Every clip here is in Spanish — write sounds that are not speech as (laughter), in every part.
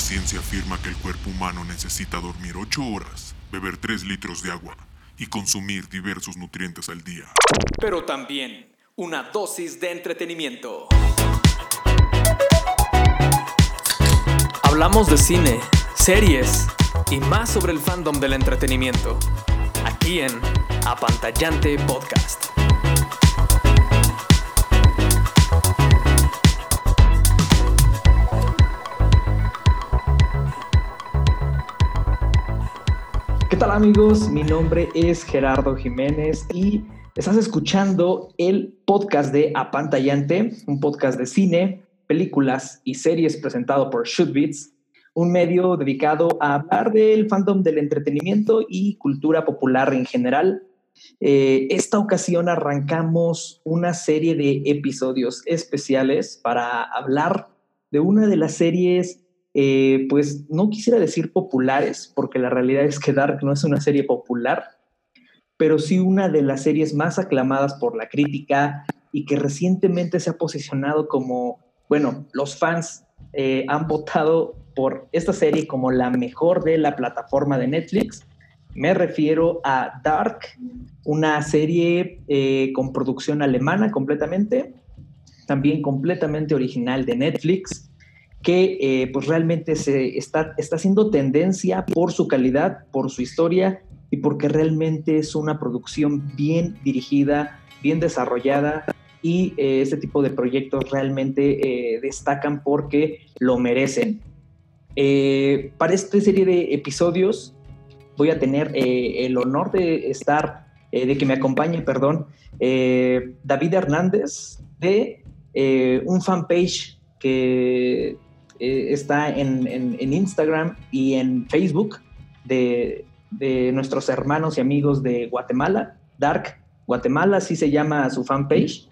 ciencia afirma que el cuerpo humano necesita dormir 8 horas, beber 3 litros de agua y consumir diversos nutrientes al día. Pero también una dosis de entretenimiento. Hablamos de cine, series y más sobre el fandom del entretenimiento. Aquí en Apantallante Podcast. ¿Qué tal amigos? Mi nombre es Gerardo Jiménez y estás escuchando el podcast de Apantallante, un podcast de cine, películas y series presentado por Shootbeats, un medio dedicado a hablar del fandom del entretenimiento y cultura popular en general. Eh, esta ocasión arrancamos una serie de episodios especiales para hablar de una de las series eh, pues no quisiera decir populares, porque la realidad es que Dark no es una serie popular, pero sí una de las series más aclamadas por la crítica y que recientemente se ha posicionado como, bueno, los fans eh, han votado por esta serie como la mejor de la plataforma de Netflix. Me refiero a Dark, una serie eh, con producción alemana completamente, también completamente original de Netflix que eh, pues realmente se está, está haciendo tendencia por su calidad, por su historia y porque realmente es una producción bien dirigida, bien desarrollada y eh, este tipo de proyectos realmente eh, destacan porque lo merecen. para esta serie de episodios voy a tener el honor de estar, de que me acompañe, perdón, David Hernández de un fanpage que eh, está en, Instagram y en Facebook de, nuestros hermanos y amigos de Guatemala, Dark Guatemala, así se llama su fanpage.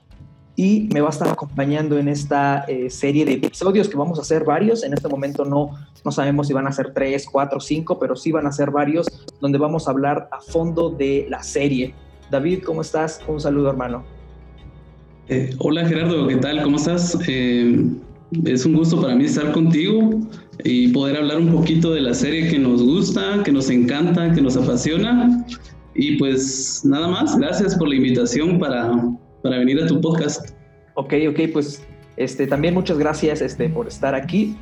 Y me va a estar acompañando en esta eh, serie de episodios que vamos a hacer varios. En este momento no, no sabemos si van a ser tres, cuatro, cinco, pero sí van a ser varios, donde vamos a hablar a fondo de la serie. David, ¿cómo estás? Un saludo, hermano. Eh, hola Gerardo, ¿qué tal? ¿Cómo estás? Es un gusto para mí estar contigo y poder hablar un poquito de la serie que nos gusta, que nos encanta, que nos apasiona. Y pues nada más, gracias por la invitación para, para venir a tu podcast. Ok, ok, pues este, también muchas gracias este, por estar aquí.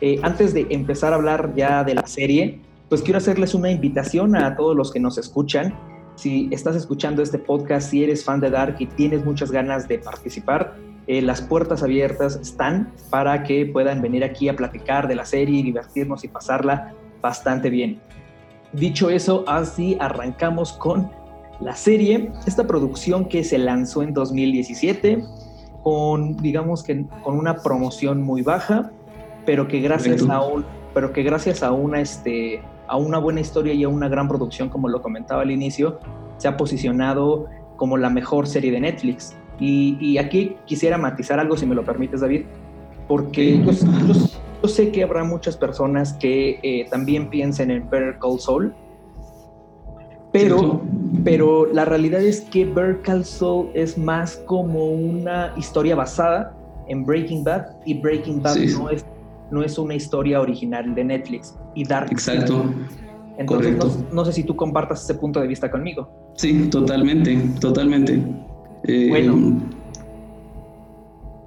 Eh, antes de empezar a hablar ya de la serie, pues quiero hacerles una invitación a todos los que nos escuchan. Si estás escuchando este podcast, si eres fan de Dark y tienes muchas ganas de participar, eh, las puertas abiertas están para que puedan venir aquí a platicar de la serie, divertirnos y pasarla bastante bien. Dicho eso, así arrancamos con la serie, esta producción que se lanzó en 2017 con, digamos que con una promoción muy baja, pero que gracias a un, pero que gracias a una, este, a una buena historia y a una gran producción, como lo comentaba al inicio, se ha posicionado como la mejor serie de Netflix. Y, aquí quisiera matizar algo, si me lo permites, David, porque yo, sé que habrá muchas personas que eh, también piensen en Better Call Saul, pero, pero la realidad es que Better Call Saul es más como una historia basada en Breaking Bad y Breaking Bad no, es, no es una historia original de Netflix y Dark. Exacto. Entonces, no, no, sé si tú compartas ese punto de vista conmigo. Sí, totalmente, totalmente. Eh, bueno.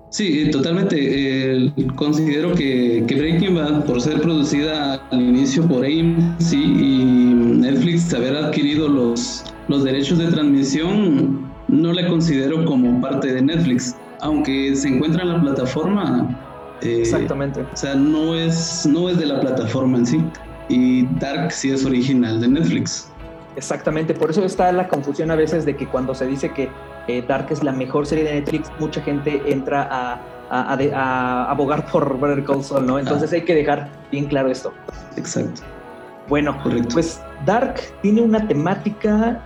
Sí, totalmente. Eh, considero que, Breaking Bad, por ser producida al inicio por AMC y Netflix haber adquirido los, los derechos de transmisión, no la considero como parte de Netflix. Aunque se encuentra en la plataforma. Eh, Exactamente. O sea, no es, no es de la plataforma en sí. Y Dark sí es original de Netflix. Exactamente, por eso está la confusión a veces de que cuando se dice que eh, Dark es la mejor serie de Netflix, mucha gente entra a, abogar por Better Call Saul, ¿no? Entonces ah. hay que dejar bien claro esto. Exacto. Bueno, pues Dark tiene una temática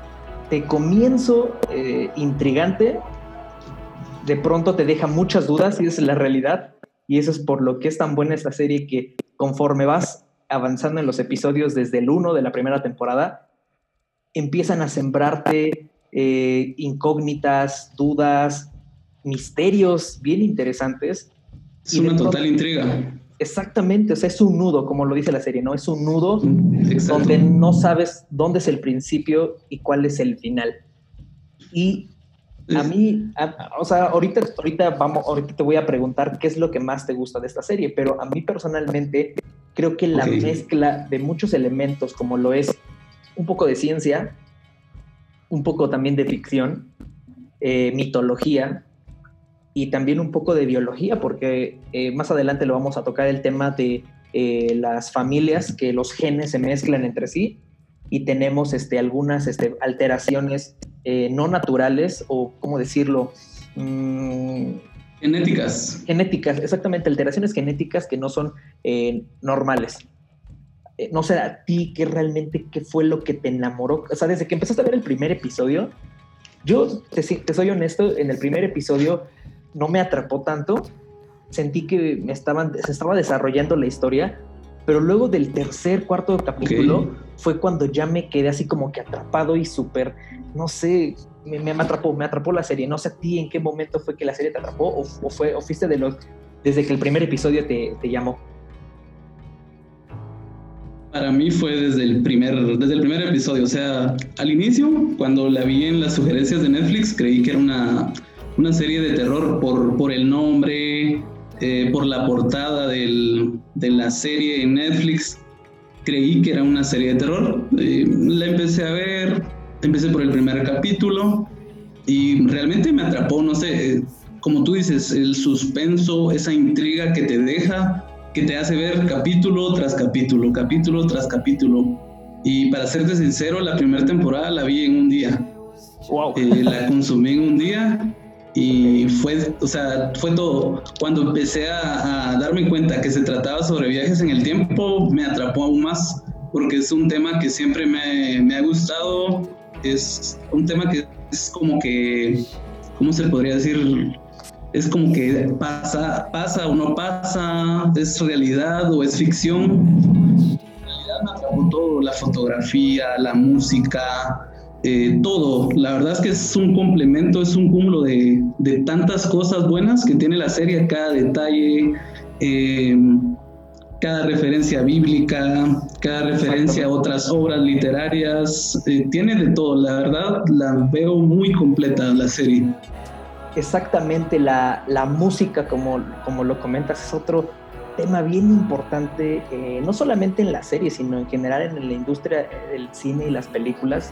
de comienzo eh, intrigante, de pronto te deja muchas dudas y es la realidad, y eso es por lo que es tan buena esta serie que conforme vas avanzando en los episodios desde el 1 de la primera temporada, empiezan a sembrarte eh, incógnitas, dudas, misterios bien interesantes. Es una total intriga. Exactamente, o sea, es un nudo, como lo dice la serie, ¿no? Es un nudo donde no sabes dónde es el principio y cuál es el final. Y a mí, o sea, ahorita, ahorita, vamos, ahorita te voy a preguntar qué es lo que más te gusta de esta serie, pero a mí personalmente creo que la mezcla de muchos elementos, como lo es un poco de ciencia, un poco también de ficción, eh, mitología, y también un poco de biología, porque eh, más adelante lo vamos a tocar el tema de eh, las familias, que los genes se mezclan entre sí y tenemos este, algunas este, alteraciones no naturales o, ¿cómo decirlo? Mm, genéticas. Genéticas, exactamente, alteraciones genéticas que no son normales. No sé a ti qué realmente, qué fue lo que te enamoró. O sea, desde que empezaste a ver el primer episodio, yo te, te soy honesto, en el primer episodio no me atrapó tanto. Sentí que me estaban, se estaba desarrollando la historia, pero luego del tercer, cuarto capítulo fue cuando ya me quedé así como que atrapado y súper, no sé, me, me, atrapó, me atrapó la serie. No sé a ti en qué momento fue que la serie te atrapó o, fue, o fuiste de los, desde que el primer episodio te, te llamó. Para mí fue desde el primer, desde el primer episodio, o sea, al inicio, cuando la vi en las sugerencias de Netflix, creí que era una una serie de terror por, por el nombre, eh, por la portada del, de la serie en Netflix. Creí que era una serie de terror. Eh, la empecé a ver, empecé por el primer capítulo y realmente me atrapó, no sé, eh, como tú dices, el suspenso, esa intriga que te deja, que te hace ver capítulo tras capítulo, capítulo tras capítulo. Y para serte sincero, la primera temporada la vi en un día. Wow. la consumí en un día y fue, o sea, fue todo. Cuando empecé a, darme cuenta que se trataba sobre viajes en el tiempo, me atrapó aún más, porque es un tema que siempre me, me ha gustado, es un tema que es como que, ¿cómo se podría decir? Es como que pasa, pasa o no pasa, es realidad o es ficción. En realidad me atrapó todo, la fotografía, la música, eh, todo. La verdad es que es un complemento, es un cúmulo de, tantas cosas buenas que tiene la serie, cada detalle, eh, cada referencia bíblica, cada referencia a otras obras literarias, eh, tiene de todo. La verdad, la veo muy completa la serie. Exactamente, la, la música, como, como lo comentas, es otro tema bien importante, no solamente en la serie, sino en general en la industria del cine y las películas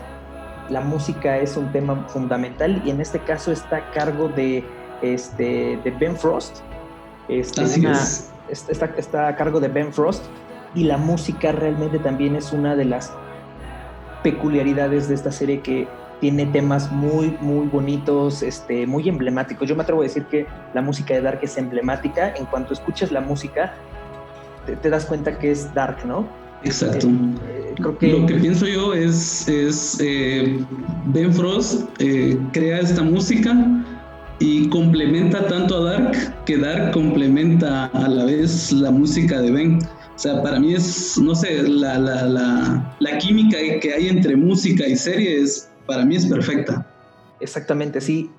la música es un tema fundamental y en este caso está a cargo de, este, de Ben Frost. Este, está, está, a cargo de Ben Frost y la música realmente también es una de las peculiaridades de esta serie que tiene temas muy, muy bonitos, este, muy emblemáticos. Yo me atrevo a decir que la música de Dark es emblemática. En cuanto escuchas la música, te das cuenta que es Dark, ¿no? Exacto. Eh, Lo que pienso yo es, es eh, Ben Frost eh, crea esta música y complementa tanto a Dark que Dark complementa a la vez la música de Ben. O sea, para mí es, no sé, la, la, la, la química que hay entre música y series, para mí es perfecta. Exactamente, sí.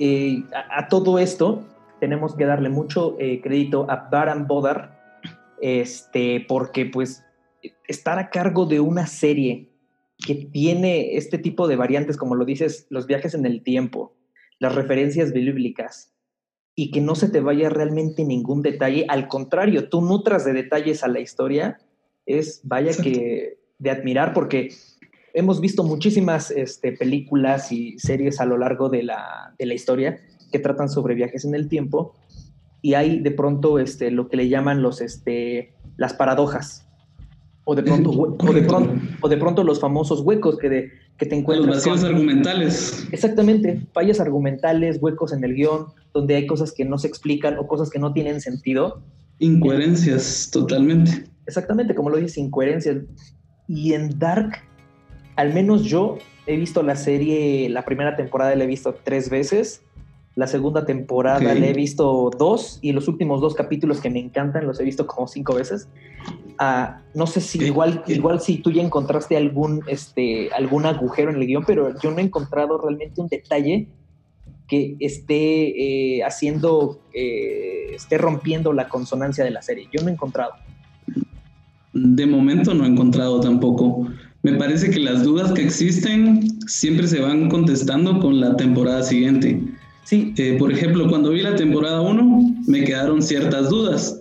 a, todo esto tenemos que darle mucho crédito a Baran Bodar, este, porque pues estar a cargo de una serie que tiene este tipo de variantes, como lo dices, los viajes en el tiempo, las referencias bíblicas, y que no se te vaya realmente ningún detalle, al contrario, tú nutras de detalles a la historia, es vaya que de admirar, porque hemos visto muchísimas este, películas y series a lo largo de la, de la, historia que tratan sobre viajes en el tiempo, y hay de pronto este, lo que le llaman los, este, las paradojas, o de pronto, o de pronto, o de pronto los famosos huecos que, de, que te encuentras. Los vacíos argumentales. Exactamente, fallas argumentales, huecos en el guion, donde hay cosas que no se explican o cosas que no tienen sentido. Incoherencias, totalmente. Exactamente, como lo dices, incoherencias. Y en Dark, al menos yo he visto la serie, la primera temporada la he visto tres veces la segunda temporada la he visto dos y los últimos dos capítulos que me encantan los he visto como cinco veces. Ah, no sé si igual, igual si tú ya encontraste algún, este, algún agujero en el guion, pero yo no he encontrado realmente un detalle que esté eh, haciendo, eh, esté rompiendo la consonancia de la serie. Yo no he encontrado. de momento no he encontrado tampoco. Me parece que las dudas que existen siempre se van contestando con la temporada siguiente. Sí. Eh, por ejemplo, cuando vi la temporada 1, me quedaron ciertas dudas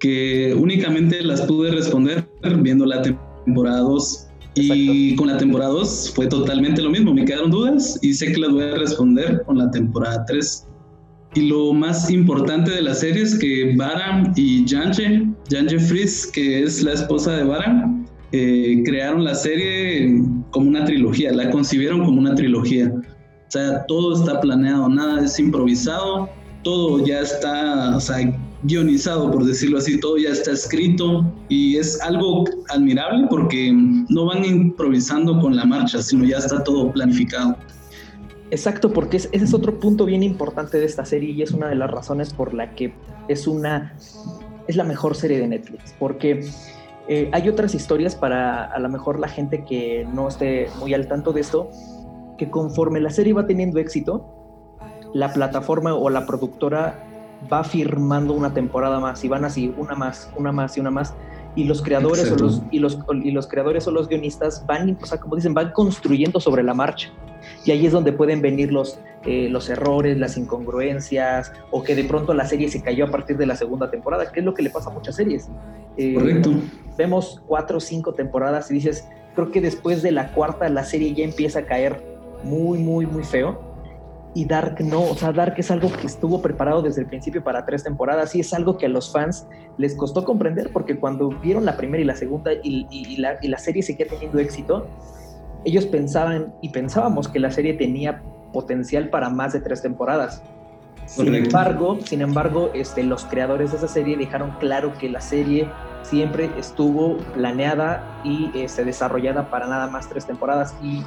que únicamente las pude responder viendo la temporada 2. Y con la temporada 2 fue totalmente lo mismo. Me quedaron dudas y sé que las voy a responder con la temporada 3. Y lo más importante de la serie es que Baran y Janje, Janje Fries, que es la esposa de Baran, eh, crearon la serie como una trilogía, la concibieron como una trilogía. O sea, todo está planeado, nada es improvisado, todo ya está, o sea, guionizado, por decirlo así, todo ya está escrito y es algo admirable porque no van improvisando con la marcha, sino ya está todo planificado. Exacto, porque ese es otro punto bien importante de esta serie y es una de las razones por la que es una es la mejor serie de Netflix, porque eh, hay otras historias para a lo mejor la gente que no esté muy al tanto de esto, que conforme la serie va teniendo éxito, la plataforma o la productora va firmando una temporada más y van así, una más, una más y una más y los creadores o los, y los, y los creadores o los guionistas van, o sea, como dicen, van construyendo sobre la marcha. Y ahí es donde pueden venir los, eh, los errores, las incongruencias, o que de pronto la serie se cayó a partir de la segunda temporada, que es lo que le pasa a muchas series. Eh, Correcto. Vemos cuatro o cinco temporadas y dices, creo que después de la cuarta la serie ya empieza a caer muy, muy, muy feo y Dark no, o sea, Dark es algo que estuvo preparado desde el principio para tres temporadas y es algo que a los fans les costó comprender porque cuando vieron la primera y la segunda y, la, y la serie seguía teniendo éxito, ellos pensaban y pensábamos que la serie tenía potencial para más de tres temporadas. Sin embargo, sin embargo, este, los creadores de esa serie dejaron claro que la serie siempre estuvo planeada y este, desarrollada para nada más tres temporadas y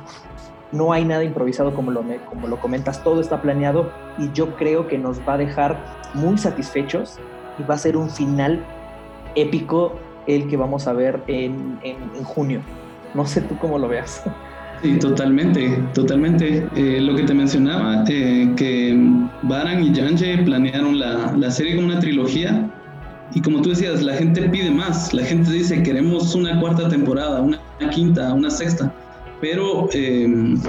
no hay nada improvisado como lo, como lo comentas, todo está planeado y yo creo que nos va a dejar muy satisfechos y va a ser un final épico el que vamos a ver en, junio. No sé tú cómo lo veas. Sí, totalmente, totalmente. Eh, lo que te mencionaba, eh, que Baran y Janje planearon la, la serie como una trilogía y como tú decías, la gente pide más, la gente dice queremos una cuarta temporada, una quinta, una sexta pero em,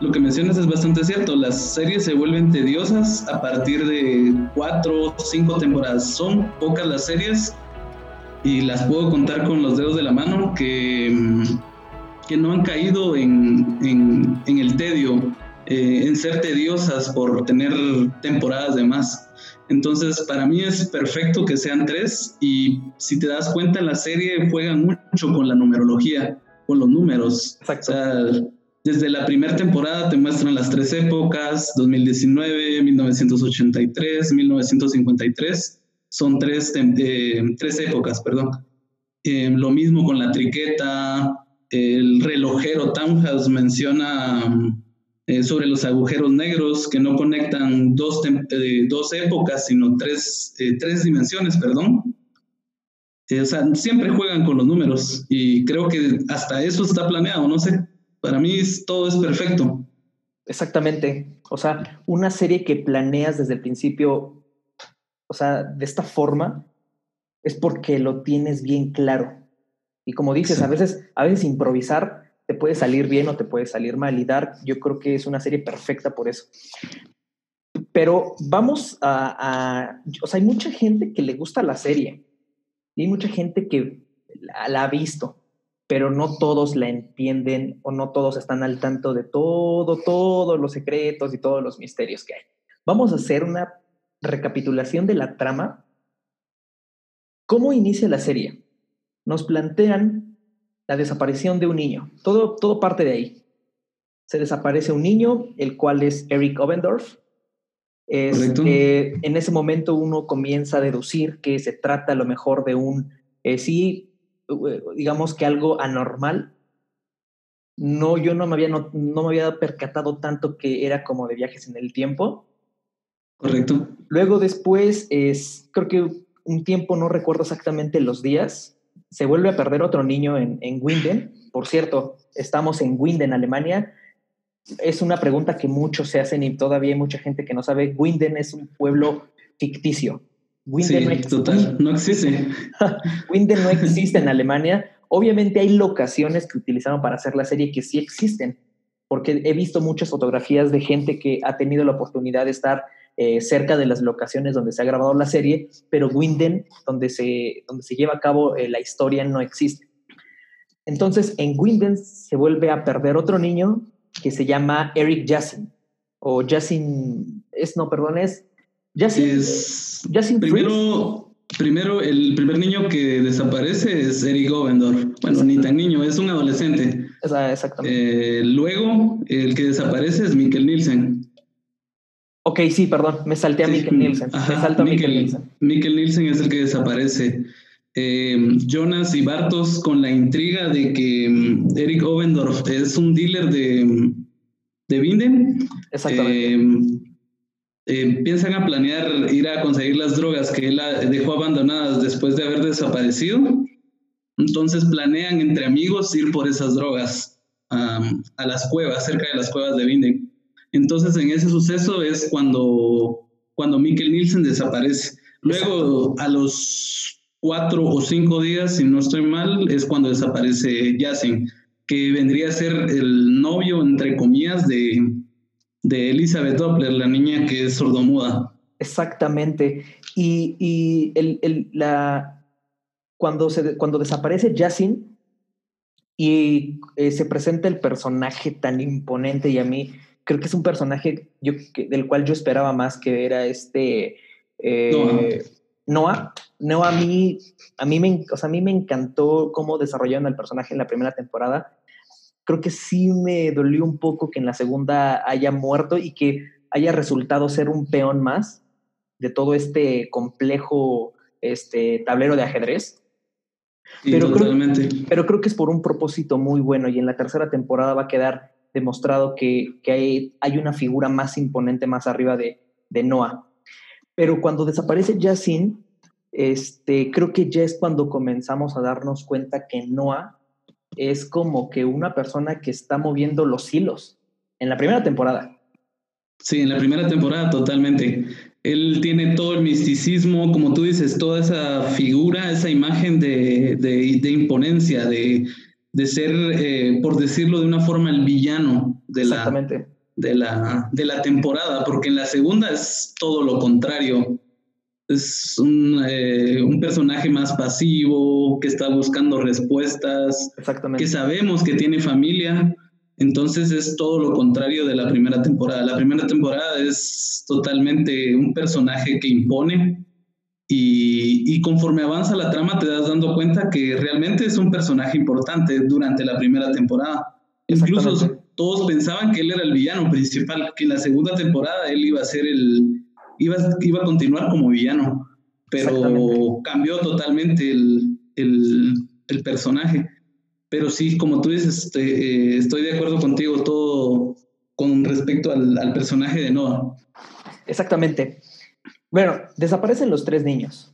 lo que mencionas es bastante cierto, las series se vuelven tediosas a partir de cuatro o cinco temporadas. Son pocas las series y las puedo contar con los dedos de la mano que, em, que no han caído en, en, el tedio, eh, en ser tediosas por tener temporadas de más. Entonces, para mí es perfecto que sean tres y si te das cuenta, la serie juegan mucho con la numerología con los números. O sea, desde la primera temporada te muestran las tres épocas, 2019, 1983, 1953. Son tres, eh, tres épocas, perdón. Eh, lo mismo con la triqueta, el relojero Townhouse menciona eh, sobre los agujeros negros que no conectan dos, dos épocas, sino tres, tres dimensiones, perdón. Eh, o sea, siempre juegan con los números y creo que hasta eso está planeado, no sé, para mí todo es perfecto. Exactamente, o sea, una serie que planeas desde el principio, o sea, de esta forma, es porque lo tienes bien claro. Y como dices, a veces, a veces improvisar te puede salir bien o te puede salir mal. Y Dark, yo creo que es una serie perfecta por eso. Pero vamos a, a, o sea, hay mucha gente que le gusta la serie, y hay mucha gente que la, ha visto, pero no todos la entienden o no todos están al tanto de todo, todos los secretos y todos los misterios que hay. Vamos a hacer una recapitulación de la trama. ¿Cómo inicia la serie? Nos plantean la desaparición de un niño. Todo, todo parte de ahí. Se desaparece un niño, el cual es Eric Obendorf, en ese momento uno comienza a deducir que se trata a lo mejor de un, eh, sí, eh, digamos que algo anormal. No, yo no me, había, no, me había percatado tanto que era como de viajes en el tiempo. Correcto. Luego después, es, creo que un tiempo, no recuerdo exactamente los días, se vuelve a perder otro niño en, en Winden. Por cierto, estamos en Winden, Alemania, es una pregunta que muchos se hacen y todavía hay mucha gente que no sabe. Winden es un pueblo ficticio. Winden no, total, no existe. (laughs) Winden no existe en Alemania. Obviamente hay locaciones que utilizaron para hacer la serie que sí existen, porque he visto muchas fotografías de gente que ha tenido la oportunidad de estar eh, cerca de las locaciones donde se ha grabado la serie, pero Winden, donde se, donde se lleva a cabo eh, la historia, no existe. Entonces, en Winden se vuelve a perder otro niño que se llama Eric Jassin, o Jassin, es, no, perdón, es Jassin. primero, primero, el primer niño que desaparece es Eric Ovendor. Bueno, ni tan niño, es un adolescente. Exactamente. Eh, luego, el que desaparece es Mikkel Nielsen. Ok, sí, perdón, me salté a Mikkel Nielsen. me salto a Mikkel, Nielsen. Mikkel Nielsen es el que desaparece. Eh, Jonas y Bartos con la intriga de que mm, Eric Ovendorf es un dealer de, de Binden. Exactamente. Eh, piensan a planear ir a conseguir las drogas que él dejó abandonadas después de haber desaparecido. Entonces planean entre amigos ir por esas drogas a las cuevas, cerca de las cuevas de Binden. Entonces, en ese suceso es cuando, cuando Mikkel Nielsen desaparece. Luego, a los cuatro o cinco días, si no estoy mal, es cuando desaparece Yasin, que vendría a ser el novio, entre comillas, de, de Elizabeth Doppler, la niña que es sordomuda. Exactamente. Y, y el, el, la, cuando, se, cuando desaparece Yasin y eh, se presenta el personaje tan imponente y a mí creo que es un personaje yo, del cual yo esperaba más, que era este eh, Noah. Noah. a mí, a mí, me, o sea, a mí me encantó cómo desarrollaron el personaje en la primera temporada. Creo que sí me dolió un poco que en la segunda haya muerto y que haya resultado ser un peón más de todo este complejo este, tablero de ajedrez. pero, totalmente. Creo, pero creo que es por un propósito muy bueno y en la tercera temporada va a quedar demostrado que, que hay, hay, una figura más imponente más arriba de, de Noah. Pero cuando desaparece Yasin, este, creo que ya es cuando comenzamos a darnos cuenta que Noah es como que una persona que está moviendo los hilos en la primera temporada. Sí, en la primera temporada totalmente. Él tiene todo el misticismo, como tú dices, toda esa figura, esa imagen de, de, de imponencia, de, de ser, eh, por decirlo de una forma, el villano de la, de, la, de la temporada, porque en la segunda es todo lo contrario. Es un, eh, un personaje más pasivo, que está buscando respuestas, que sabemos que tiene familia, entonces es todo lo contrario de la primera temporada. La primera temporada es totalmente un personaje que impone, y, conforme avanza la trama te das dando cuenta que realmente es un personaje importante durante la primera temporada. Incluso todos pensaban que él era el villano principal, que en la segunda temporada él iba a ser el, iba, iba a continuar como villano, pero cambió totalmente el, el, el, personaje. Pero sí, como tú dices, este, eh, estoy de acuerdo contigo todo con respecto al, al personaje de Noah. Exactamente. Bueno, desaparecen los tres niños.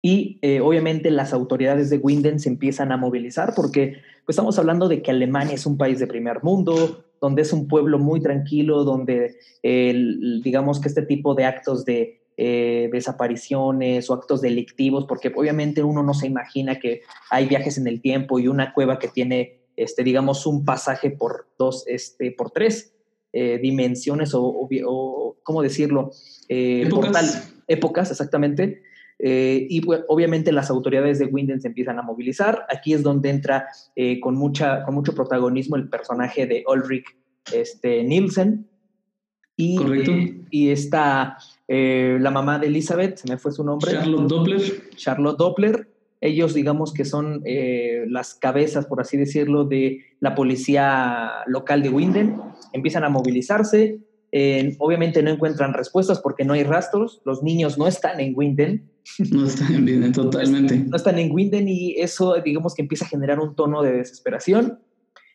Y eh, obviamente las autoridades de Winden se empiezan a movilizar porque pues, estamos hablando de que Alemania es un país de primer mundo, donde es un pueblo muy tranquilo, donde digamos que este tipo de actos de eh, desapariciones o actos delictivos, porque obviamente uno no se imagina que hay viajes en el tiempo y una cueva que tiene, este, digamos, un pasaje por dos, este, por tres eh, dimensiones o, o, ¿cómo decirlo? Eh, épocas. épocas, exactamente. Eh, y pues, obviamente las autoridades de Winden se empiezan a movilizar. Aquí es donde entra con, mucha, con mucho protagonismo el personaje de Ulrich este, Nielsen. Y, Correcto. y está la mamá de Elizabeth, se me fue su nombre. Charlotte Doppler. Charlotte Doppler. Ellos, digamos que son las cabezas, por así decirlo, de la policía local de Winden. Empiezan a movilizarse, obviamente no encuentran respuestas porque no hay rastros. Los niños no están en Winden. (laughs) No están en Winden, totalmente. No están en Winden y eso, digamos que empieza a generar un tono de desesperación.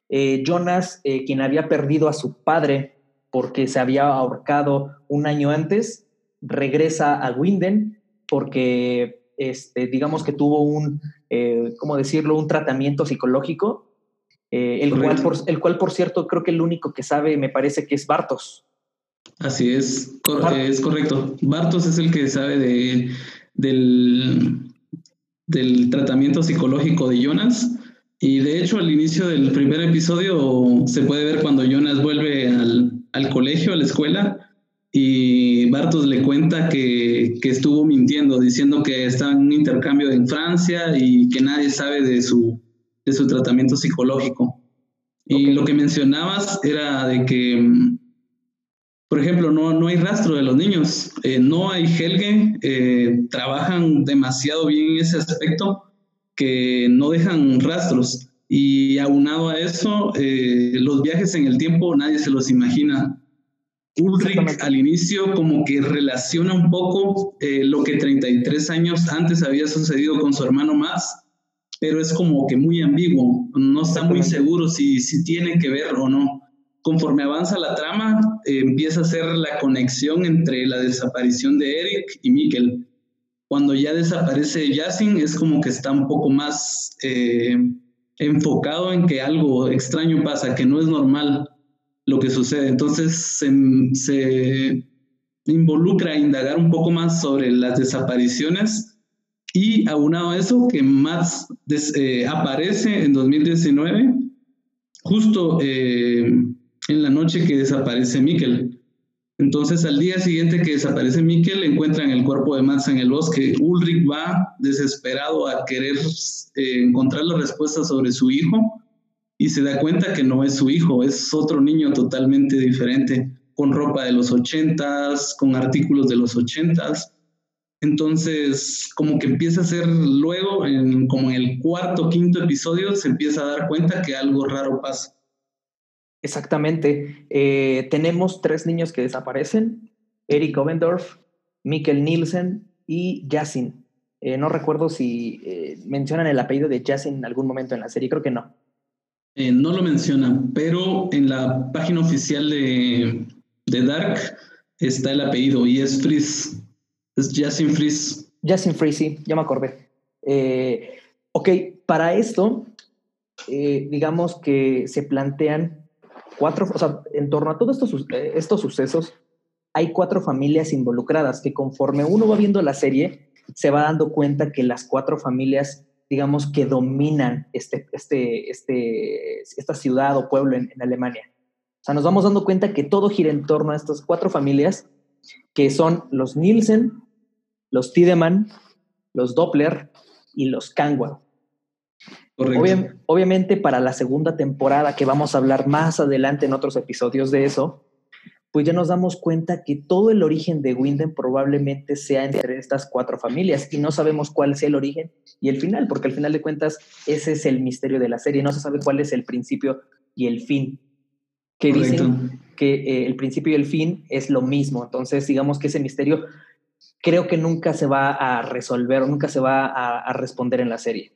Eh, Jonas, eh, quien había perdido a su padre porque se había ahorcado un año antes, regresa a Winden porque, este, digamos que tuvo un, eh, ¿cómo decirlo?, un tratamiento psicológico, el, cual por, el cual, por cierto, creo que el único que sabe me parece que es Bartos Así es, es correcto. Bartos es el que sabe de, del, del tratamiento psicológico de Jonas. Y de hecho, al inicio del primer episodio se puede ver cuando Jonas vuelve al, al colegio, a la escuela, y Bartos le cuenta que, que, estuvo mintiendo, diciendo que está en un intercambio en Francia y que nadie sabe de su, de su tratamiento psicológico. Y lo que mencionabas era de que, mm, por ejemplo, no, no hay rastro de los niños, eh, no hay Helge, eh, trabajan demasiado bien en ese aspecto que no dejan rastros. Y aunado a eso, eh, los viajes en el tiempo nadie se los imagina. Ulrich al inicio como que relaciona un poco eh, lo que 33 años antes había sucedido con su hermano más, pero es como que muy ambiguo, no está muy seguro si, si tiene que ver o no. Conforme avanza la trama, eh, empieza a hacer la conexión entre la desaparición de Eric y Mikkel. Cuando ya desaparece Yasin, es como que está un poco más eh, enfocado en que algo extraño pasa, que no es normal lo que sucede. Entonces se, involucra a indagar un poco más sobre las desapariciones y aunado a eso que Max eh, aparece en 2019 justo eh, en la noche que desaparece Mikkel. Entonces al día siguiente que desaparece Mikkel encuentran el cuerpo de Max en el bosque. Ulrich va desesperado a querer eh, encontrar la respuesta sobre su hijo y se da cuenta que no es su hijo, es otro niño totalmente diferente, con ropa de los ochentas, con artículos de los ochentas. Entonces, como que empieza a ser luego, en, como en el cuarto, quinto episodio, se empieza a dar cuenta que algo raro pasa. Exactamente. Eh, tenemos tres niños que desaparecen, Eric Obendorf, Mikkel Nielsen y Jasin. Eh, no recuerdo si eh, mencionan el apellido de Jasin en algún momento en la serie, creo que no. Eh, no lo mencionan, pero en la página oficial de, Dark está el apellido y es Frizz. Es Jasin Frizz. Jasin Frizz, sí, ya me acordé. Eh, ok, para esto, eh, digamos que se plantean cuatro, o sea, en torno a todos estos, estos sucesos, hay cuatro familias involucradas que conforme uno va viendo la serie, se va dando cuenta que las cuatro familias digamos, que dominan este, este, este, esta ciudad o pueblo en, Alemania. O sea, nos vamos dando cuenta que todo gira en torno a estas cuatro familias, que son los Nielsen, los Tiedemann, los Doppler y los Kangwa. obviamente para la segunda temporada, que vamos a hablar más adelante en otros episodios de eso, pues ya nos damos cuenta que todo el origen de Winden probablemente sea entre estas cuatro familias y no sabemos cuál sea el origen y el final, porque al final de cuentas ese es el misterio de la serie, no se sabe cuál es el principio y el fin. Que dicen que eh, el principio y el fin es lo mismo, entonces digamos que ese misterio creo que nunca se va a resolver o nunca se va a, responder en la serie.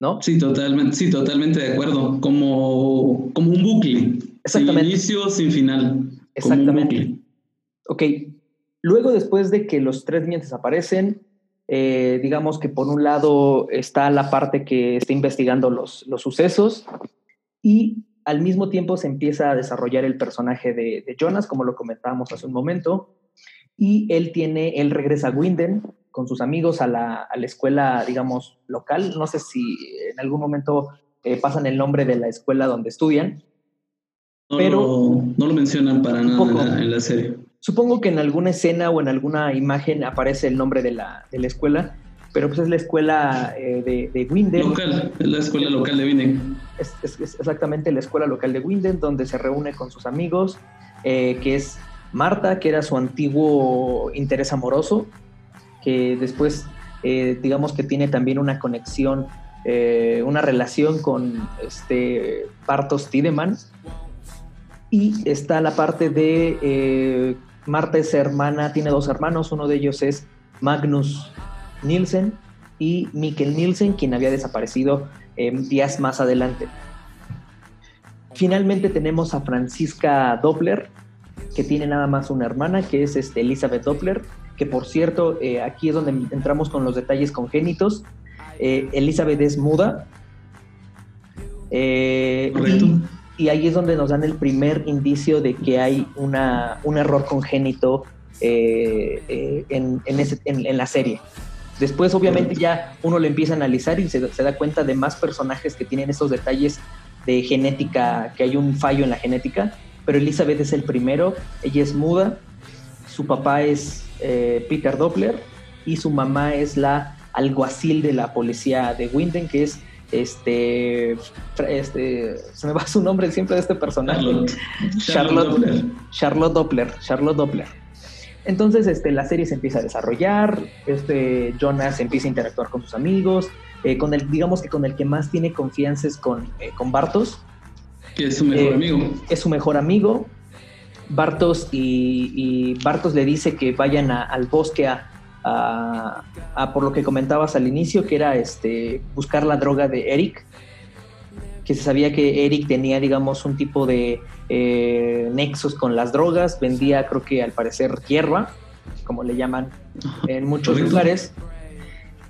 ¿No? Sí, totalmente, sí, totalmente de acuerdo. Como, como un bucle. Exactamente. Sin inicio, sin final. Exactamente. Ok. Luego, después de que los tres niños desaparecen, eh, digamos que por un lado está la parte que está investigando los, los sucesos y al mismo tiempo se empieza a desarrollar el personaje de, Jonas, como lo comentábamos hace un momento, y él tiene, él regresa a Winden con sus amigos a la, a la escuela, digamos, local. No sé si en algún momento eh, pasan el nombre de la escuela donde estudian, no pero lo, no lo mencionan para nada en la, serie. Supongo que en alguna escena o en alguna imagen aparece el nombre de la, de la escuela, pero pues es la escuela eh, de, de, Winden. Local, es la escuela local de Winden. Es, exactamente la escuela local de Winden, donde se reúne con sus amigos, eh, que es Marta, que era su antiguo interés amoroso, que después, eh, digamos que tiene también una conexión, una relación con este Bartos Tiedemann, y está la parte de eh, Marta es hermana, tiene dos hermanos, uno de ellos es Magnus Nielsen y Mikkel Nielsen, quien había desaparecido eh, días más adelante. Finalmente tenemos a Francisca Doppler, que tiene nada más una hermana, que es este, Elizabeth Doppler, que por cierto, eh, aquí es donde entramos con los detalles congénitos. Elizabeth es muda. Ahí es donde nos dan el primer indicio de que hay una, un error congénito eh, eh, en, en, la serie. Después, obviamente, ya uno lo empieza a analizar y se, da cuenta de más personajes que tienen estos detalles de genética, que hay un fallo en la genética, pero Elizabeth es el primero, ella es muda, su papá es eh, Peter Doppler y su mamá es la alguacil de la policía de Winden, que es este, este, se me va su nombre siempre de este personaje. Charlotte, Doppler. Charlotte Doppler. Charlotte Doppler. Entonces, este, la serie se empieza a desarrollar, este, Jonas empieza a interactuar con sus amigos, eh, con el, digamos que con el que más tiene confianza es con, eh, con Bartos. Que es su mejor eh, amigo. Es su mejor amigo. Bartos y, Bartos le dice que vayan al bosque a, a, por lo que comentabas al inicio, que era este, buscar la droga de Eric, que se sabía que Eric tenía, digamos, un tipo de eh, nexos con las drogas, vendía, creo que al parecer, hierba, como le llaman en muchos lugares.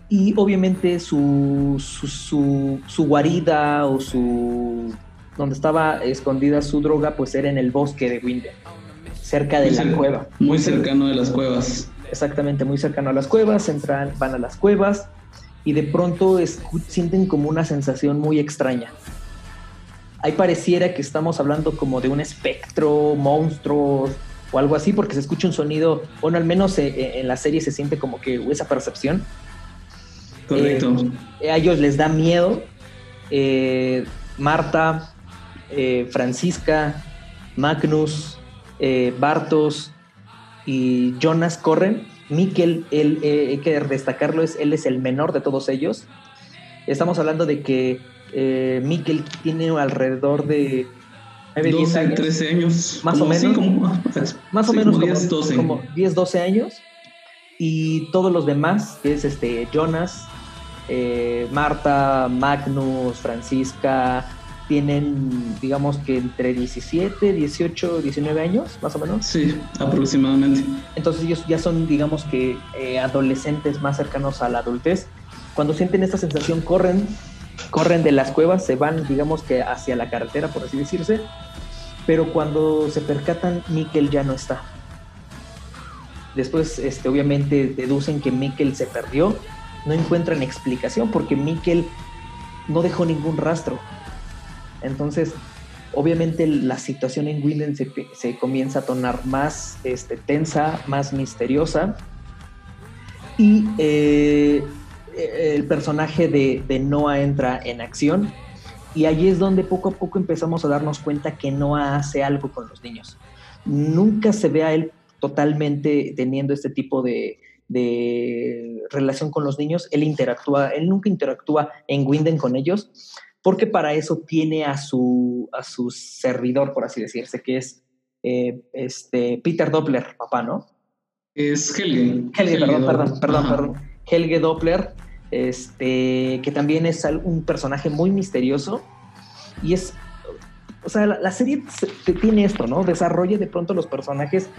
Y obviamente su, su, su, guarida o su donde estaba escondida su droga, pues era en el bosque de Winder, cerca de la cueva. Muy cercano de las cuevas exactamente muy cercano a las cuevas, entran, van a las cuevas y de pronto sienten como una sensación muy extraña. Ahí pareciera que estamos hablando como de un espectro, monstruos o algo así, porque se escucha un sonido, bueno, al menos eh, eh, en la serie se siente como que esa percepción. Correcto. Eh, a ellos les da miedo. Marta, Francisca, Magnus, Bartos, y Jonas corren. Mikkel, él, eh, hay que destacarlo, es, él es el menor de todos ellos. Estamos hablando de que eh, Mikkel tiene alrededor de 12, años, 13 años. Más o menos. más o menos como 10, 12. como 10, 12 años. Y todos los demás, que es este Jonas, eh, Marta, Magnus, Francisca, tienen, digamos que entre 17, 18, 19 años, más o menos. Sí, aproximadamente. Entonces ellos ya son, digamos que, eh, adolescentes más cercanos a la adultez. Cuando sienten esta sensación, corren, corren de las cuevas, se van, digamos que, hacia la carretera, por así decirse. Pero cuando se percatan, Mikkel ya no está. Después, este, obviamente, deducen que Mikkel se perdió. No encuentran explicación porque Mikkel no dejó ningún rastro entonces, obviamente la situación en Winden se, comienza a tornar más este, tensa, más misteriosa. Y eh, el personaje de, de, Noah entra en acción. Y ahí es donde poco a poco empezamos a darnos cuenta que Noah hace algo con los niños. Nunca se ve a él totalmente teniendo este tipo de, de relación con los niños. Él interactúa, él nunca interactúa en Winden con ellos, porque para eso tiene a su, a su servidor, por así decirse, que es eh, este Peter Doppler, papá, ¿no? Es Helge. Helge, perdón, perdón, perdón, perdón. Helge Doppler, este, que también es un personaje muy misterioso y es, o sea, la, serie tiene esto, ¿no? Desarrolla de pronto los personajes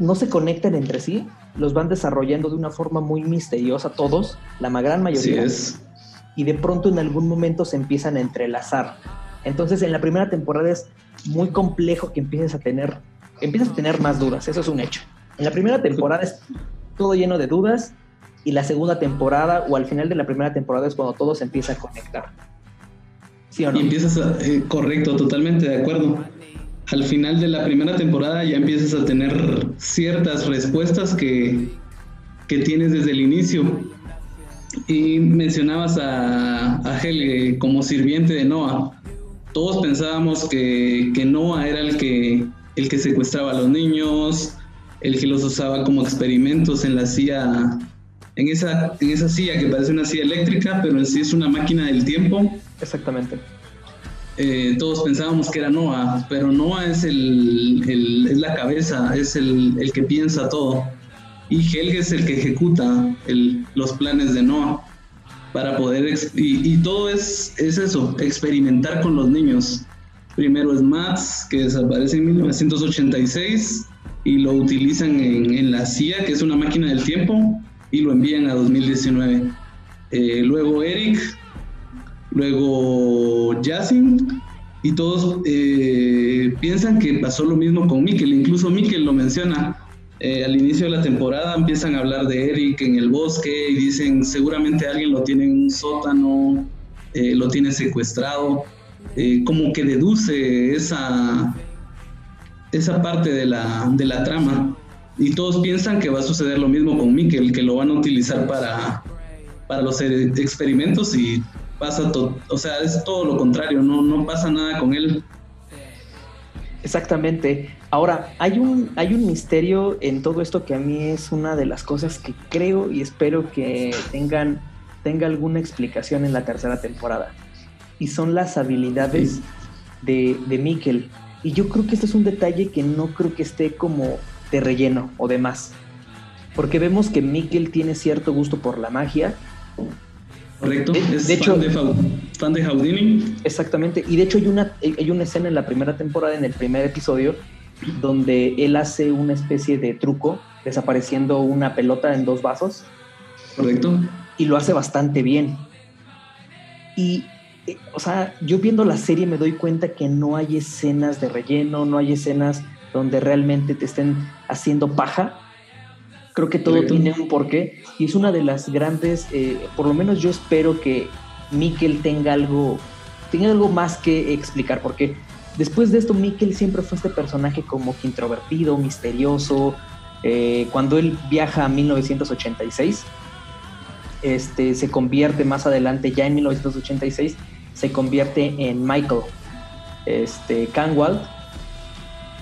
no se conectan entre sí, los van desarrollando de una forma muy misteriosa todos, la gran mayoría. Sí es y de pronto en algún momento se empiezan a entrelazar. Entonces en la primera temporada es muy complejo que empieces a tener, empiezas a tener más dudas, eso es un hecho. En la primera temporada es todo lleno de dudas y la segunda temporada o al final de la primera temporada es cuando todo se empieza a conectar. ¿Sí o no? Empiezas eh, correcto, totalmente de acuerdo. Al final de la primera temporada ya empiezas a tener ciertas respuestas que, que tienes desde el inicio y mencionabas a, a Helge como sirviente de Noah. Todos pensábamos que, que, Noah era el que, el que secuestraba a los niños, el que los usaba como experimentos en la silla, en esa, en esa silla que parece una silla eléctrica, pero en sí es una máquina del tiempo. Exactamente. Eh, todos pensábamos que era Noah, pero Noah es, el, el, es la cabeza, es el, el que piensa todo y Helge es el que ejecuta los planes de Noah para poder y, todo es, es eso, experimentar con los niños. Primero es Max, que desaparece en 1986 y lo utilizan en, la CIA, que es una máquina del tiempo, y lo envían a 2019. Eh, luego Eric, luego Jacin y todos eh, piensan que pasó lo mismo con Mikkel, incluso Mikkel lo menciona. Eh, al inicio de la temporada empiezan a hablar de Eric en el bosque y dicen seguramente alguien lo tiene en un sótano, eh, lo tiene secuestrado, como que deduce esa, esa parte de la, de la trama y todos piensan que va a suceder lo mismo con Mikkel, que lo van a utilizar para, para los experimentos y pasa o sea, es todo lo contrario, no, no pasa nada con él. Exactamente. Ahora, hay un, hay un misterio en todo esto que a mí es una de las cosas que creo y espero que tengan, tenga alguna explicación en la tercera temporada. Y son las habilidades de, de Mikkel. Y yo creo que este es un detalle que no creo que esté como de relleno o de más. Porque vemos que Mikkel tiene cierto gusto por la magia. Correcto, es de hecho, fan de, Houdini. Exactamente, y de hecho hay una, hay una escena en la primera temporada, en el primer episodio, donde él hace una especie de truco, desapareciendo una pelota en dos vasos. Correcto. Y lo hace bastante bien. Y, eh, o sea, yo viendo la serie me doy cuenta que no hay escenas de relleno, no hay escenas donde realmente te estén haciendo paja. Creo que todo tiene un porqué y es una de las grandes, eh, por lo menos yo espero que Mikkel tenga algo, tenga algo más que explicar, porque después de esto Mikkel siempre fue este personaje como que introvertido, misterioso. Eh, cuando él viaja a 1986, este, se convierte más adelante, ya en 1986, se convierte en Michael este, Canwald,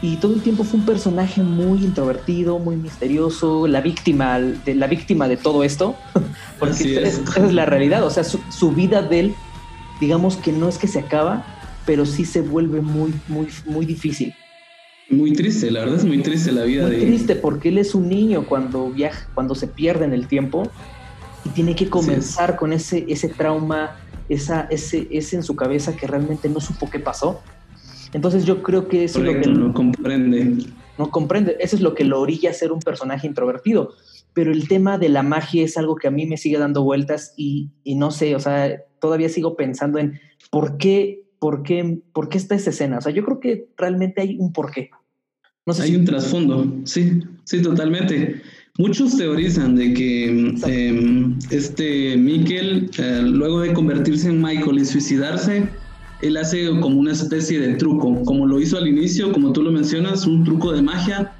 y todo el tiempo fue un personaje muy introvertido, muy misterioso, la víctima de, la víctima de todo esto, (laughs) porque es. esa es la realidad, o sea, su, vida de él, digamos que no es que se acaba, pero sí se vuelve muy, muy, muy difícil. Muy triste, la verdad es muy triste la vida muy de triste porque él es un niño cuando viaja, cuando se pierde en el tiempo y tiene que comenzar con ese, ese trauma, esa, ese, ese en su cabeza que realmente no supo qué pasó entonces yo creo que eso es lo que... No comprende. No comprende. Eso es lo que lo orilla a ser un personaje introvertido. Pero el tema de la magia es algo que a mí me sigue dando vueltas y, no sé, o sea, todavía sigo pensando en por qué, por qué, por qué está esa escena. O sea, yo creo que realmente hay un porqué. No sé hay un trasfondo, sí, sí, totalmente. Muchos teorizan de que em, este Mikkel, eh, luego de convertirse en Michael y suicidarse, él hace como una especie de truco, como lo hizo al inicio, como tú lo mencionas, un truco de magia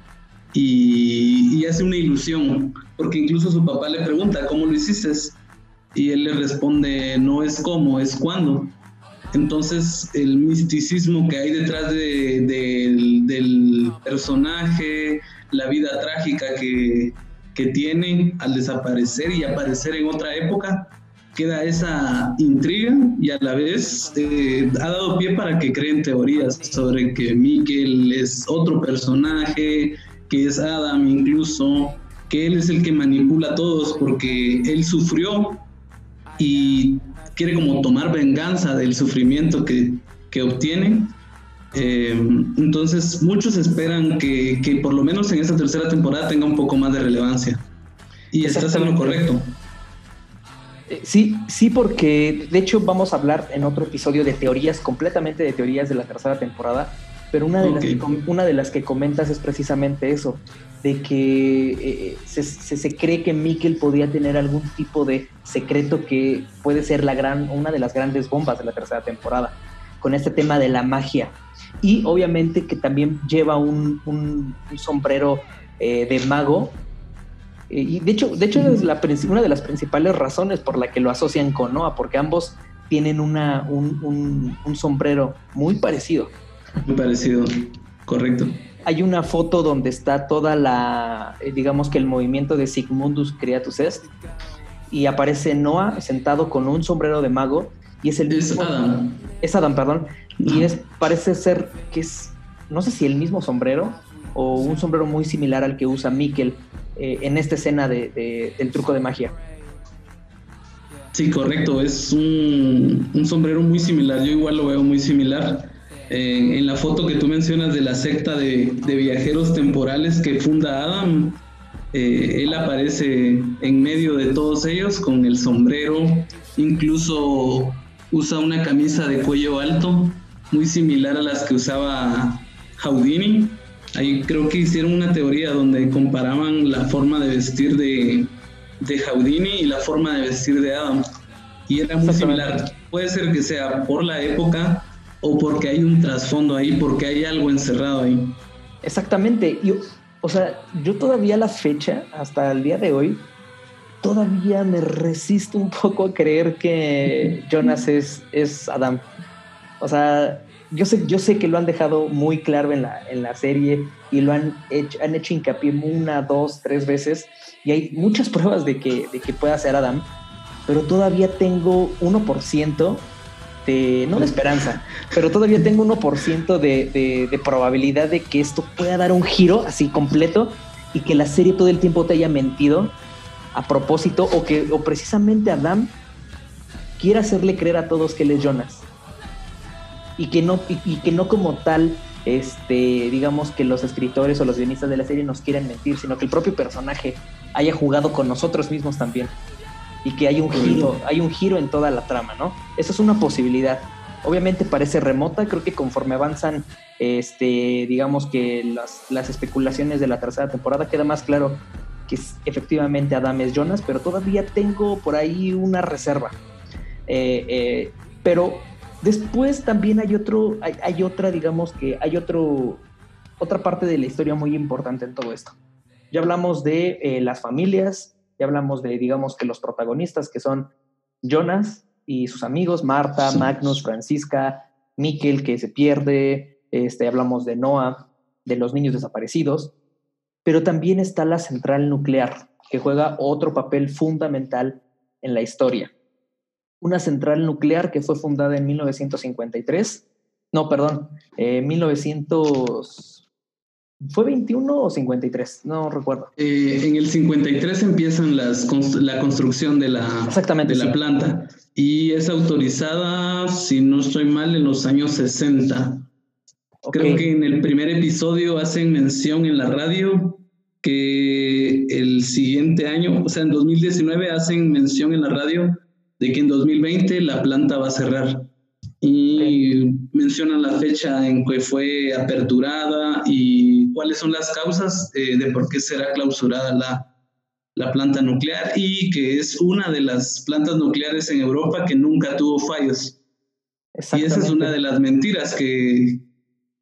y, hace una ilusión, porque incluso su papá le pregunta, ¿cómo lo hiciste? Y él le responde, no es cómo, es cuándo. Entonces el misticismo que hay detrás del personaje, la vida trágica que, que tiene al desaparecer y aparecer en otra época, queda esa intriga y a la vez eh, ha dado pie para que creen teorías sobre que Mikkel es otro personaje, que es Adam incluso, que él es el que manipula a todos porque él sufrió y quiere como tomar venganza del sufrimiento que, obtiene. Eh, entonces muchos esperan que, que, por lo menos en esta tercera temporada tenga un poco más de relevancia. Y estás en lo correcto. Eh, sí, sí, porque de hecho vamos a hablar en otro episodio de teorías, completamente de teorías de la tercera temporada, pero una de, las, que, una de las que comentas es precisamente eso, de que eh, se, cree que Mikkel podría tener algún tipo de secreto que puede ser la gran, una de las grandes bombas de la tercera temporada, con este tema de la magia. Y obviamente que también lleva un, sombrero eh, de mago eh, y de hecho, de hecho es la, una de las principales razones por la que lo asocian con Noah, porque ambos tienen una, un, sombrero muy parecido. Muy parecido, correcto. Hay una foto donde está toda la, eh, digamos que el movimiento de Sigmundus Creatus Est, y aparece Noah sentado con un sombrero de mago, y es el mismo. Es Adam. Es Adam, perdón. Y es, parece ser que es, no sé si el mismo sombrero, o un sombrero muy similar al que usa Mikkel eh, en esta escena de, del truco de magia. Sí, correcto, es un, sombrero muy similar, yo igual lo veo muy similar. Eh, en la foto que tú mencionas de la secta de, viajeros temporales que funda Adam, eh, él aparece en medio de todos ellos con el sombrero, incluso usa una camisa de cuello alto muy similar a las que usaba Houdini. Ahí creo que hicieron una teoría donde comparaban la forma de vestir de, de Houdini y la forma de vestir de Adam. Y era muy similar. Puede ser que sea por la época o porque hay un trasfondo ahí, porque hay algo encerrado ahí. Exactamente. Yo, o sea, yo todavía la fecha, hasta el día de hoy, todavía me resisto un poco a creer que Jonas es, es Adam. O sea, yo sé, yo sé que lo han dejado muy claro en la, en la serie y lo han hecho, han hecho hincapié una, dos, tres veces y hay muchas (laughs) pruebas de que, de que pueda ser Adam, pero todavía tengo 1% de, no de esperanza, pero todavía tengo 1% de, de, de probabilidad de que esto pueda dar un giro así completo y que la serie todo el tiempo te haya mentido a propósito o que o precisamente Adam quiera hacerle creer a todos que él es Jonas y que no y, que no como tal este digamos que los escritores o los guionistas de la serie nos quieren mentir sino que el propio personaje haya jugado con nosotros mismos también. Y que hay un giro hay un giro en toda la trama no eso es una posibilidad. Obviamente parece remota creo que conforme avanzan este digamos que las, las especulaciones de la tercera temporada queda más claro que es, efectivamente Adam es Jonas, pero todavía tengo por ahí una reserva. Eh, eh, pero después también hay otro, hay, hay, otra, digamos que hay otro, otra parte de la historia muy importante en todo esto. Ya hablamos de eh, las familias, ya hablamos de, digamos que los protagonistas que son Jonas y sus amigos, Marta, sí. Magnus, Francisca, Mikkel que se pierde, este, hablamos de Noah, de los niños desaparecidos, pero también está la central nuclear, que juega otro papel fundamental en la historia. Una central nuclear que fue fundada en 1953, no, perdón, eh, 1900... ¿Fue 21 o 53? No recuerdo. Eh, en el 53 empiezan las, la construcción de la, Exactamente, de la sí. planta y es autorizada, si no estoy mal, en los años 60. Okay. Creo que en el primer episodio hacen mención en la radio que el siguiente año, o sea, en 2019 hacen mención en la radio de que en 2020 la planta va a cerrar. Y mencionan la fecha en que fue aperturada y cuáles son las causas eh, de por qué será clausurada la, la planta nuclear y que es una de las plantas nucleares en Europa que nunca tuvo fallos. Y esa es una de las mentiras que,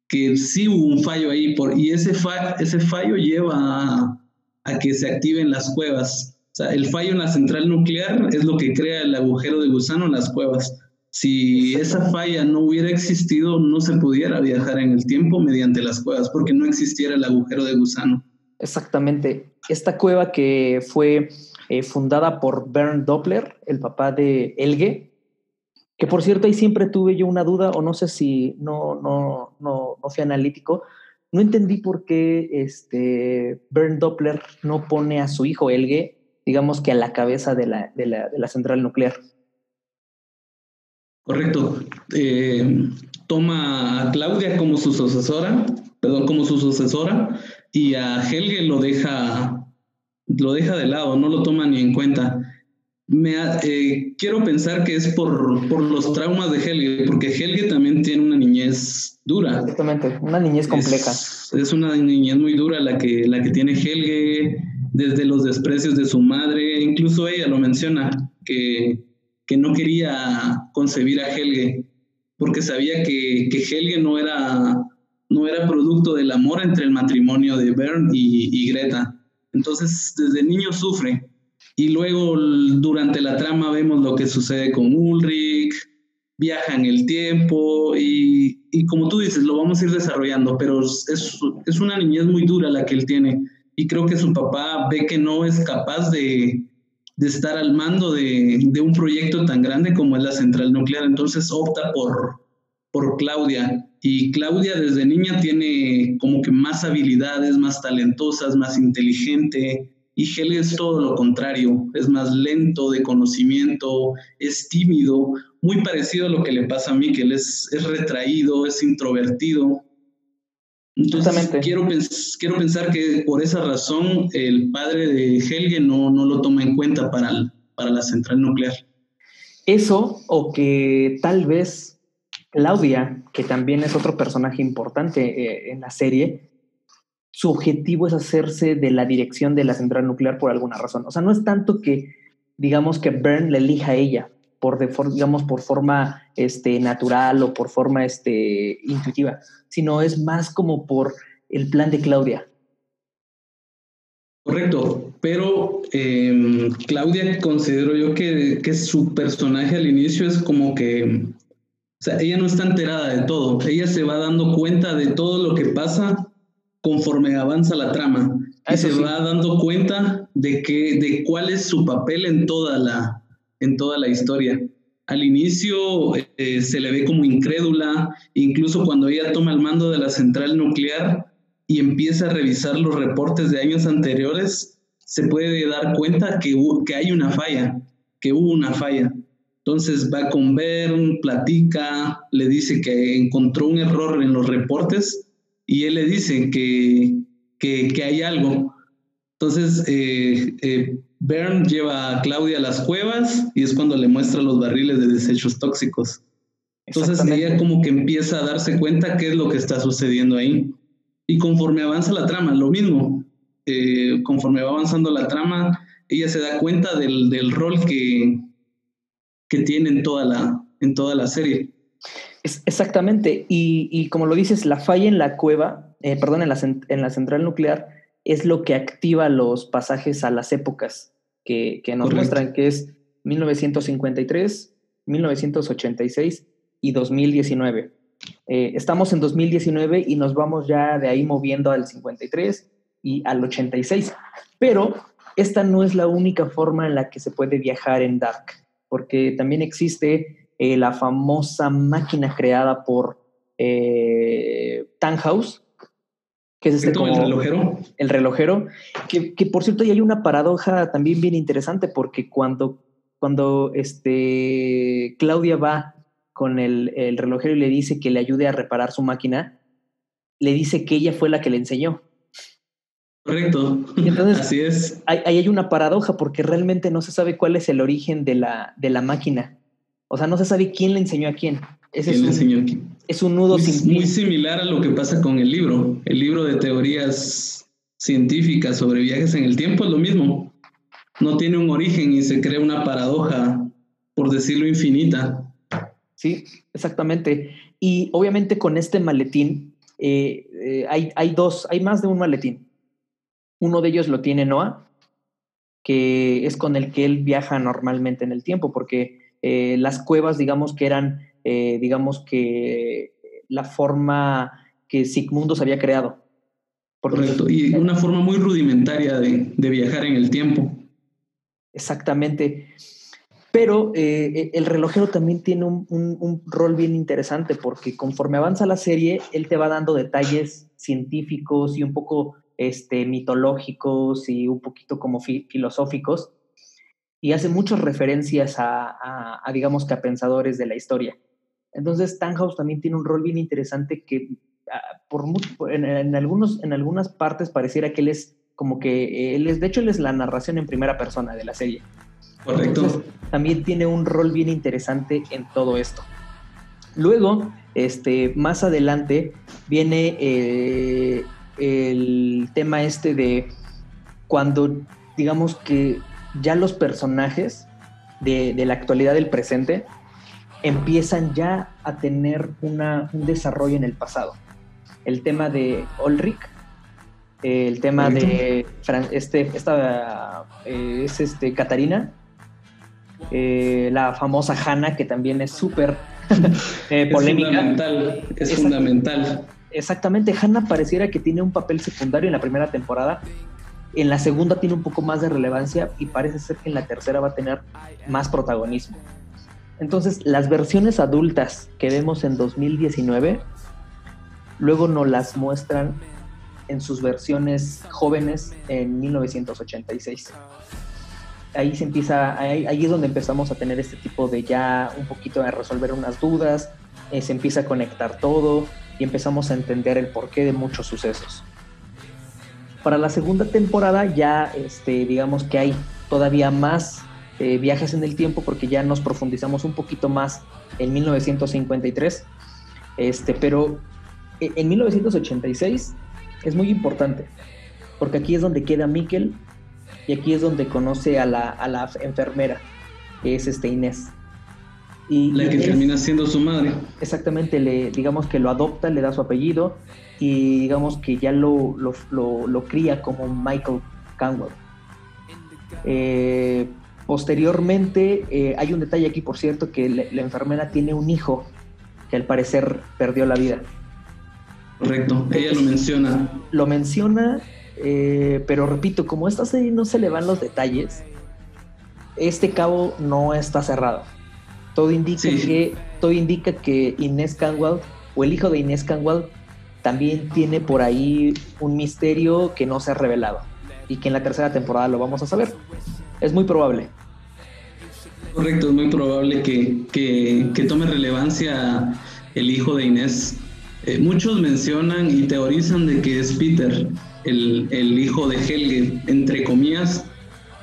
que sí hubo un fallo ahí por, y ese, fa, ese fallo lleva a, a, que se activen las cuevas. O sea, el fallo en la central nuclear es lo que crea el agujero de gusano en las cuevas. Si esa falla no hubiera existido, no se pudiera viajar en el tiempo mediante las cuevas, porque no existiera el agujero de gusano. Exactamente. Esta cueva que fue eh, fundada por Bernd Doppler, el papá de Elge, que por cierto ahí siempre tuve yo una duda, o no sé si no, no, no, no fui analítico, no entendí por qué este, Bernd Doppler no pone a su hijo Elge, digamos que a la cabeza de la, de la, de la central nuclear. Correcto. Eh, toma a Claudia como su sucesora, perdón, como su sucesora, y a Helge lo deja, lo deja de lado, no lo toma ni en cuenta. Me, eh, quiero pensar que es por, por los traumas de Helge, porque Helge también tiene una niñez dura. Exactamente, una niñez compleja. Es, es, una niñez muy dura la que, la que tiene Helge, desde los desprecios de su madre, incluso ella lo menciona, que, que no quería concebir a Helge, porque sabía que, que Helge no era, no era producto del amor entre el matrimonio de Bern y, y Greta. Entonces, desde niño sufre. Y luego durante la trama vemos lo que sucede con Ulrich, viaja en el tiempo y, y, como tú dices, lo vamos a ir desarrollando, pero es, es una niñez muy dura la que él tiene y creo que su papá ve que no es capaz de, de estar al mando de, de, un proyecto tan grande como es la central nuclear, entonces opta por, por Claudia. Y Claudia desde niña tiene como que más habilidades, más talentosas, más inteligente, y Helge es todo lo contrario, es más lento de conocimiento, es tímido, muy parecido a lo que le pasa a mí, que él es, es retraído, es introvertido. Entonces quiero, pens quiero pensar que por esa razón el padre de Helge no, no lo toma en cuenta para, el, para la central nuclear. Eso, o que tal vez Claudia, que también es otro personaje importante eh, en la serie, su objetivo es hacerse de la dirección de la central nuclear por alguna razón. O sea, no es tanto que, digamos, que Bern le elija a ella, por, digamos, por forma este, natural o por forma este, intuitiva, sino es más como por el plan de Claudia. Correcto, pero em, Claudia considero yo que, que, su personaje al inicio es como que, o sea, ella no está enterada de todo, ella se va dando cuenta de todo lo que pasa conforme avanza la trama y se va dando cuenta de que de cuál es su papel en toda la en toda la historia. Al inicio eh, se le ve como incrédula, incluso cuando ella toma el mando de la central nuclear y empieza a revisar los reportes de años anteriores, se puede dar cuenta que, que hay una falla, que hubo una falla. Entonces va con Bern, platica, le dice que encontró un error en los reportes y él le dice que, que, hay algo. Entonces, eh, eh, Bern lleva a Claudia a las cuevas y es cuando le muestra los barriles de desechos tóxicos. Entonces ella como que empieza a darse cuenta qué es lo que está sucediendo ahí. Y conforme avanza la trama, lo mismo, eh, conforme va avanzando la trama, ella se da cuenta del, del rol que, que tiene en toda la, en toda la serie exactamente, y, como lo dices, la falla en la cueva, eh, perdón, en la, en la, central nuclear, es lo que activa los pasajes a las épocas que, nos muestran, que es 1953, 1986 y 2019. Eh, estamos en 2019 y nos vamos ya de ahí moviendo al 53 y al 86. Pero esta no es la única forma en la que se puede viajar en Dark, porque también existe eh, la famosa máquina creada por eh, Tannhaus, que es este como, el relojero. El relojero, que, por cierto, hay una paradoja también bien interesante, porque cuando, cuando este, Claudia va con el, el relojero y le dice que le ayude a reparar su máquina, le dice que ella fue la que le enseñó. Correcto. entonces, Así es. Ahí hay, una paradoja porque realmente no se sabe cuál es el origen de la, de la máquina. O sea, no se sabe quién le enseñó a quién. Es un nudo muy, Muy similar a lo que pasa con el libro. El libro de teorías científicas sobre viajes en el tiempo es lo mismo. No tiene un origen y se crea una paradoja, por decirlo infinita. Sí, exactamente. Y obviamente con este maletín eh, eh, hay, hay dos, hay más de un maletín. Uno de ellos lo tiene Noah, que es con el que él viaja normalmente en el tiempo, porque eh, las cuevas, digamos que eran, eh, digamos que la forma que Sigmundo se había creado. Correcto, y una forma muy rudimentaria de, viajar en el tiempo. Exactamente. Pero eh, el relojero también tiene un, rol bien interesante porque conforme avanza la serie, él te va dando detalles científicos y un poco este, mitológicos y un poquito como filosóficos y hace muchas referencias a, digamos que a pensadores de la historia. Entonces, Tannhaus también tiene un rol bien interesante que ah, por, en, algunos, en algunas partes pareciera que él es como que, él es, de hecho, él es la narración en primera persona de la serie. Correcto. también tiene un rol bien interesante en todo esto. Luego, este, más adelante, viene eh, el tema este de cuando, digamos que ya los personajes de, la actualidad del presente empiezan ya a tener una, un desarrollo en el pasado. El tema de Ulrich, el tema de este, esta eh, es este Catarina, eh, la famosa Hannah, que también es súper (laughs) eh, polémica. Es fundamental, es fundamental. Exactamente, Hannah pareciera que tiene un papel secundario en la primera temporada, en la segunda tiene un poco más de relevancia y parece ser que en la tercera va a tener más protagonismo. Entonces, las versiones adultas que vemos en 2019, luego nos las muestran en sus versiones jóvenes en 1986. Ahí se empieza, ahí, es donde empezamos a tener este tipo de ya un poquito de resolver unas dudas, eh, se empieza a conectar todo y empezamos a entender el porqué de muchos sucesos. Para la segunda temporada ya, este, digamos que hay todavía más eh, viajes en el tiempo porque ya nos profundizamos un poquito más en 1953 Este, pero e, en 1986 es muy importante, porque aquí es donde queda Mikkel y aquí es donde conoce a la, a la enfermera, que es este Inés. Y, la que termina siendo su madre. Exactamente, le, digamos que lo adopta, le da su apellido y digamos que ya lo, lo, lo, cría como Michael Canwell. Eh, posteriormente, eh, hay un detalle aquí, por cierto, que la enfermera tiene un hijo que al parecer perdió la vida. Correcto, ella lo menciona. Lo menciona, eh, pero repito, como esta serie no se le van los detalles, este cabo no está cerrado. Todo indica, que, todo indica que Inés Canwell, o el hijo de Inés Canwell, también tiene por ahí un misterio que no se ha revelado y que en la tercera temporada lo vamos a saber. Es muy probable. Correcto, es muy probable que, que, tome relevancia el hijo de Inés. Eh, muchos mencionan y teorizan de que es Peter, el, el hijo de Helge, entre comillas,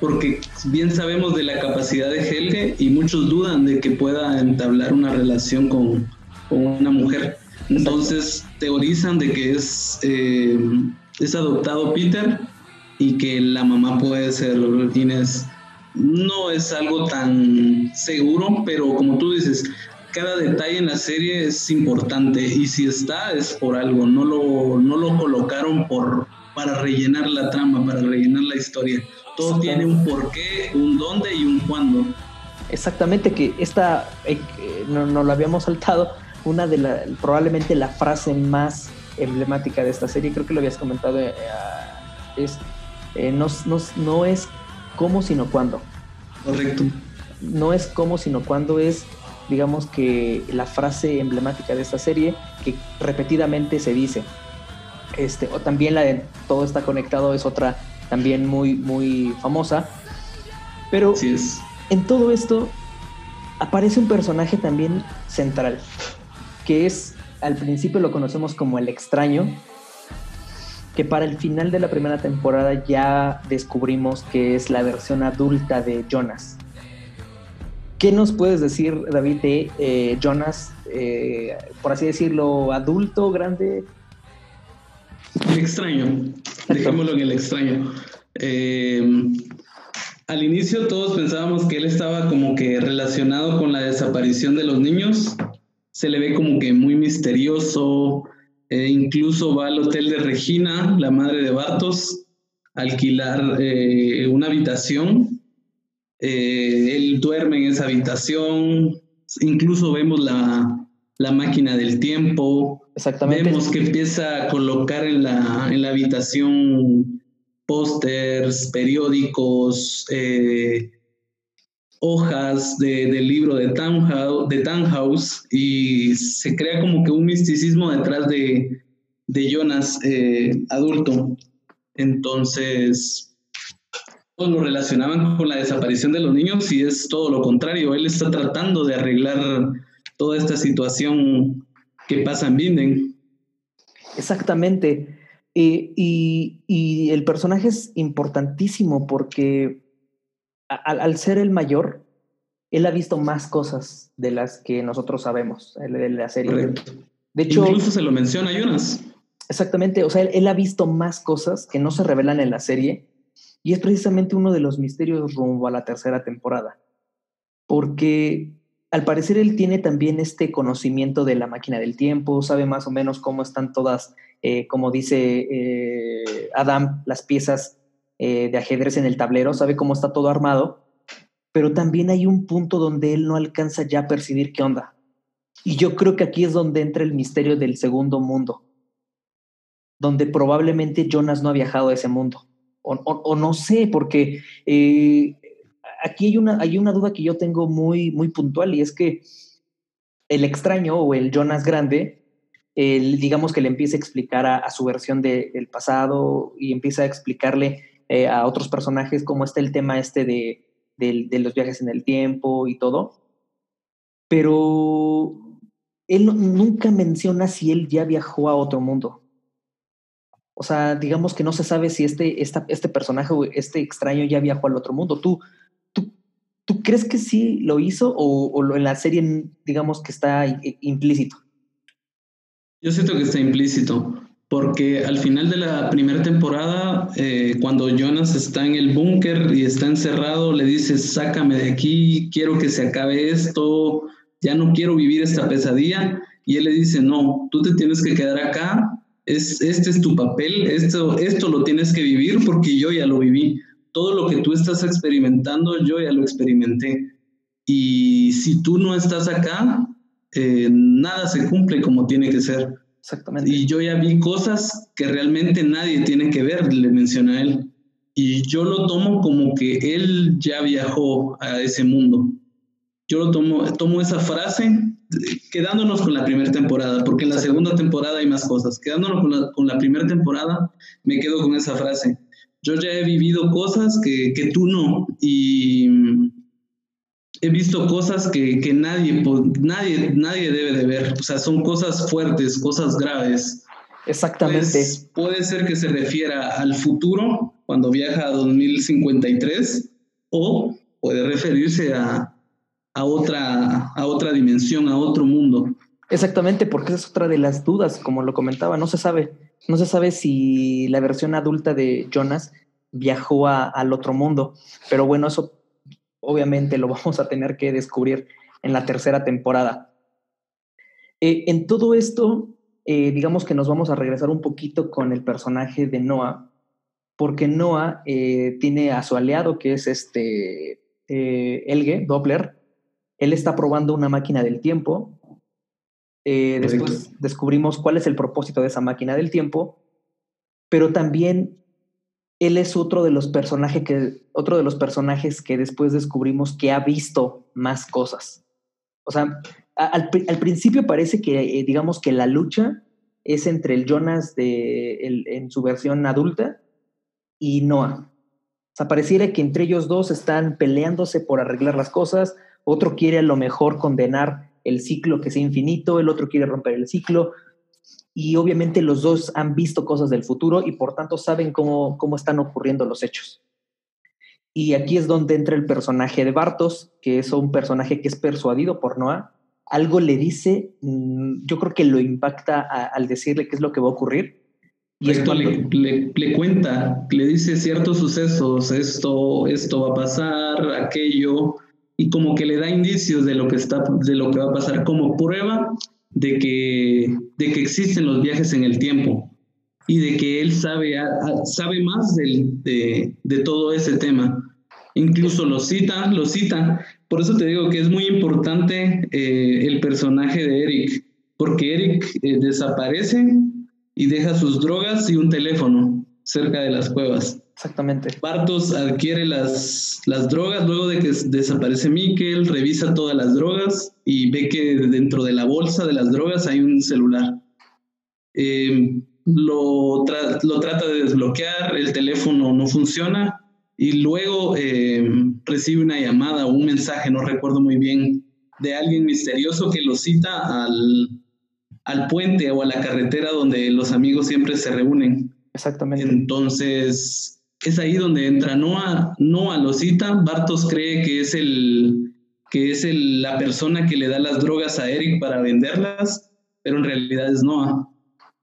porque bien sabemos de la capacidad de Helge y muchos dudan de que pueda entablar una relación con, una mujer. Entonces teorizan de que es, eh, es adoptado Peter y que la mamá puede ser Inés. No es algo tan seguro, pero como tú dices, cada detalle en la serie es importante y si está es por algo, no lo, no lo colocaron por, para rellenar la trama, para rellenar la historia. Todo tiene un porqué, un dónde y un cuándo. Exactamente, que esta, eh, no, no, lo habíamos saltado, una de la, probablemente la frase más emblemática de esta serie, creo que lo habías comentado, eh, es eh, no, no, no es cómo sino cuándo. Correcto. No es cómo sino cuándo es digamos que la frase emblemática de esta serie que repetidamente se dice. Este, o también la de todo está conectado es otra también muy, muy famosa. Pero en todo esto aparece un personaje también central, que es, al principio lo conocemos como el extraño, que para el final de la primera temporada ya descubrimos que es la versión adulta de Jonas. ¿Qué nos puedes decir, David, de eh, Jonas, eh, por así decirlo, adulto, grande? Extraño, dejémoslo en el extraño. Eh, al inicio todos pensábamos que él estaba como que relacionado con la desaparición de los niños. Se le ve como que muy misterioso. Eh, incluso va al hotel de Regina, la madre de Bartos, a alquilar eh, una habitación. él duerme en esa habitación. Incluso vemos la, la máquina del tiempo. Exactamente. Vemos que empieza a colocar en la, en la habitación pósters, periódicos, eh, hojas del libro de Tannhaus, de y se crea como que un misticismo detrás de, de Jonas eh, adulto. Entonces, todos lo relacionaban con la desaparición de los niños y es todo lo contrario. Él está tratando de arreglar toda esta situación que pasa en Binden. Exactamente. y, el personaje es importantísimo porque al, ser el mayor, él ha visto más cosas de las que nosotros sabemos de la serie. De hecho, incluso se lo menciona Jonas. Exactamente, o sea, él, ha visto más cosas que no se revelan en la serie y es precisamente uno de los misterios rumbo a la tercera temporada. Porque al parecer él tiene también este conocimiento de la máquina del tiempo, sabe más o menos cómo están todas, eh, como dice eh, Adam, las piezas eh, de ajedrez en el tablero, sabe cómo está todo armado, pero también hay un punto donde él no alcanza ya a percibir qué onda. Y yo creo que aquí es donde entra el misterio del segundo mundo, donde probablemente Jonas no ha viajado a ese mundo. O, no sé, porque aquí hay una, hay una duda que yo tengo muy, muy puntual y es que el extraño o el Jonas grande, digamos que le empieza a explicar a, su versión del pasado y empieza a explicarle eh, a otros personajes cómo está el tema este de, de, los viajes en el tiempo y todo. Pero él nunca menciona si él ya viajó a otro mundo. O sea, digamos que no se sabe si este, este personaje o este extraño ya viajó al otro mundo. ¿Tú, ¿Tú crees que sí lo hizo o, en la serie, digamos que está implícito? Yo siento que está implícito, porque al final de la primera temporada, eh, cuando Jonas está en el búnker y está encerrado, le dice, sácame de aquí, quiero que se acabe esto, ya no quiero vivir esta pesadilla. Y él le dice, no, tú te tienes que quedar acá, es, este es tu papel, esto, esto lo tienes que vivir porque yo ya lo viví. Todo lo que tú estás experimentando, yo ya lo experimenté. Y si tú no estás acá, eh, nada se cumple como tiene que ser. Exactamente. Y yo ya vi cosas que realmente nadie tiene que ver, le menciona él. Y yo lo tomo como que él ya viajó a ese mundo. Yo lo tomo, tomo esa frase quedándonos con la primera temporada, porque en la segunda temporada hay más cosas. Quedándonos con la, con la primera temporada, me quedo con esa frase. Yo ya he vivido cosas que, que tú no, y he visto cosas que, que nadie, nadie, nadie debe de ver. O sea, son cosas fuertes, cosas graves. Exactamente. Pues, puede ser que se refiera al futuro, cuando viaja a 2053, o puede referirse a, a, otra, a otra dimensión, a otro mundo. Exactamente, porque esa es otra de las dudas, como lo comentaba, no se sabe, no se sabe si la versión adulta de Jonas viajó a, al otro mundo, pero bueno, eso obviamente lo (laughs) vamos a tener que descubrir en la tercera temporada. Eh, en todo esto, eh, digamos que nos vamos a regresar un poquito con el personaje de Noah, porque Noah eh, tiene a su aliado, que es este Elge, Doppler, él está probando una máquina del tiempo. Después descubrimos cuál es el propósito de esa máquina del tiempo, pero también él es otro de los personajes que, otro de los personajes que después descubrimos que ha visto más cosas. O sea, al, principio parece que, eh, digamos que la lucha es entre el Jonas de, en su versión adulta y Noah. O sea, pareciera que entre ellos dos están peleándose por arreglar las cosas, otro quiere a lo mejor condenar el ciclo que sea infinito, el otro quiere romper el ciclo, y obviamente los dos han visto cosas del futuro y por tanto saben cómo, cómo están ocurriendo los hechos. Y aquí es donde entra el personaje de Bartos, que es un personaje que es persuadido por Noah. Algo le dice, mm, yo creo que lo impacta al decirle qué es lo que va a ocurrir. Y esto le, le, le, cuenta, le dice ciertos sucesos, esto, esto va a pasar, aquello, y como que le da indicios de lo que, está, de lo que va a pasar como prueba de que, de que existen los viajes en el tiempo y de que él sabe, sabe más de, de, todo ese tema. Incluso lo cita, lo cita. Por eso te digo que es muy importante eh, el personaje de Eric, porque Eric eh, desaparece y deja sus drogas y un teléfono cerca de las cuevas. Exactamente. Bartos adquiere las, las drogas luego de que desaparece Mikkel, revisa todas las drogas y ve que dentro de la bolsa de las drogas hay un celular. Em, lo, lo, trata de desbloquear, el teléfono no funciona y luego em, recibe una llamada o un mensaje, no recuerdo muy bien, de alguien misterioso que lo cita al, al puente o a la carretera donde los amigos siempre se reúnen. Exactamente. Entonces, es ahí donde entra Noah, Noah lo cita, Bartos cree que es el que es el, la persona que le da las drogas a Eric para venderlas, pero en realidad es Noah.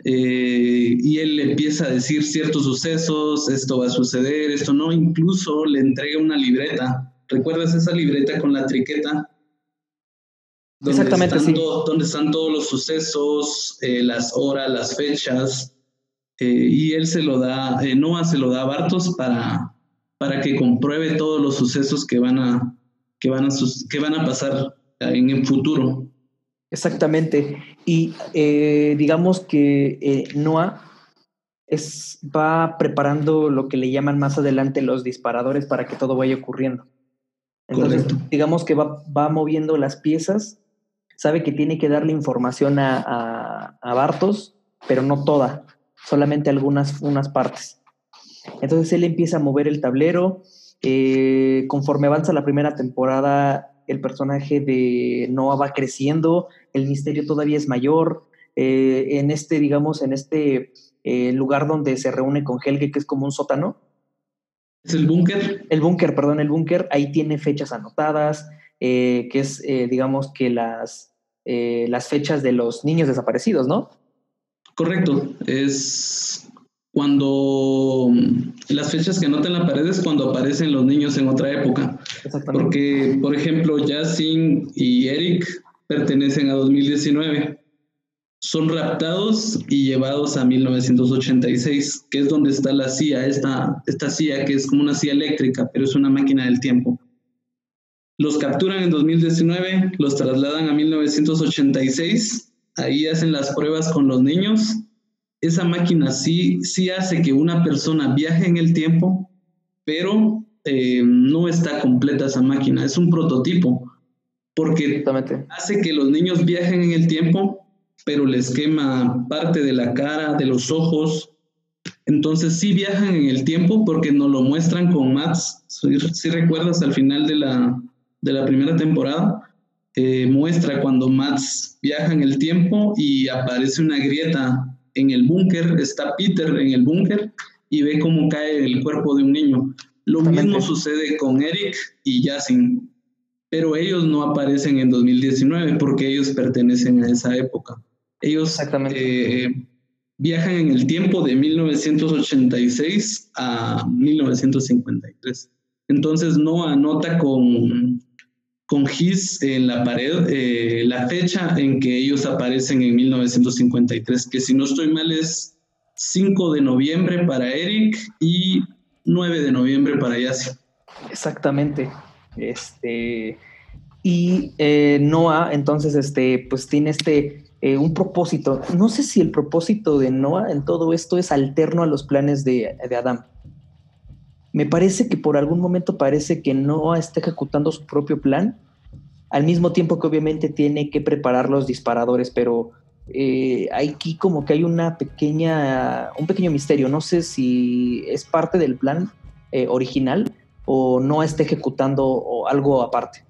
Eh, y él le empieza a decir ciertos sucesos, esto va a suceder, esto no, incluso le entrega una libreta. ¿Recuerdas esa libreta con la triqueta? Exactamente, sí. donde están todos los sucesos, eh, las horas, las fechas, eh, y él se lo da, eh, Noah se lo da a Bartos para, para que compruebe todos los sucesos que van a, que van a, que van a pasar en el futuro. Exactamente. Y eh, digamos que Noah es, va preparando lo que le llaman más adelante los disparadores para que todo vaya ocurriendo. Entonces, digamos que va, va, moviendo las piezas, sabe que tiene que darle información a, a, a Bartos, pero no toda solamente algunas unas partes. Entonces él empieza a mover el tablero. Eh, conforme avanza la primera temporada, el personaje de Noah va creciendo, el misterio todavía es mayor. Eh, en este, digamos, en este eh, lugar donde se reúne con Helge, que es como un sótano. ¿Es el búnker? El búnker, perdón, el búnker. Ahí tiene fechas anotadas, que es, digamos, que las, las fechas de los niños desaparecidos, ¿no? Correcto, es cuando las fechas que anotan en la pared es cuando aparecen los niños en otra época. Porque, por ejemplo, Justin y Eric pertenecen a 2019. Son raptados y llevados a 1986, que es donde está la CIA, esta, esta CIA que es como una CIA eléctrica, pero es una máquina del tiempo. Los capturan en 2019, los trasladan a 1986, ahí hacen las pruebas con los niños. Esa máquina sí, sí hace que una persona viaje en el tiempo, pero eh, no está completa esa máquina, es un prototipo, porque hace que los niños viajen en el tiempo, pero les quema parte de la cara, de los ojos. Entonces sí viajan en el tiempo porque nos lo muestran con Mats. Si, recuerdas al final de la, de la primera temporada, eh, muestra cuando Mats viaja en el tiempo y aparece una grieta en el búnker, está Peter en el búnker y ve cómo cae el cuerpo de un niño. Lo mismo sucede con Eric y Yasin, pero ellos no aparecen en 2019 porque ellos pertenecen a esa época. Ellos eh, viajan en el tiempo de 1986 a 1953. Entonces no anota con, con GIS en la pared eh, la fecha en que ellos aparecen en 1953, que si no estoy mal es 5 de noviembre para Eric y 9 de noviembre para Yassi. Exactamente. Este, y eh, Noah, entonces, este, pues tiene este, eh, un propósito. No sé si el propósito de Noah en todo esto es alterno a los planes de, de Adán. Me parece que por algún momento parece que Noah está ejecutando su propio plan, al mismo tiempo que obviamente tiene que preparar los disparadores, pero eh, aquí como que hay una pequeña, un pequeño misterio. No sé si es parte del plan eh, original o no está ejecutando algo aparte.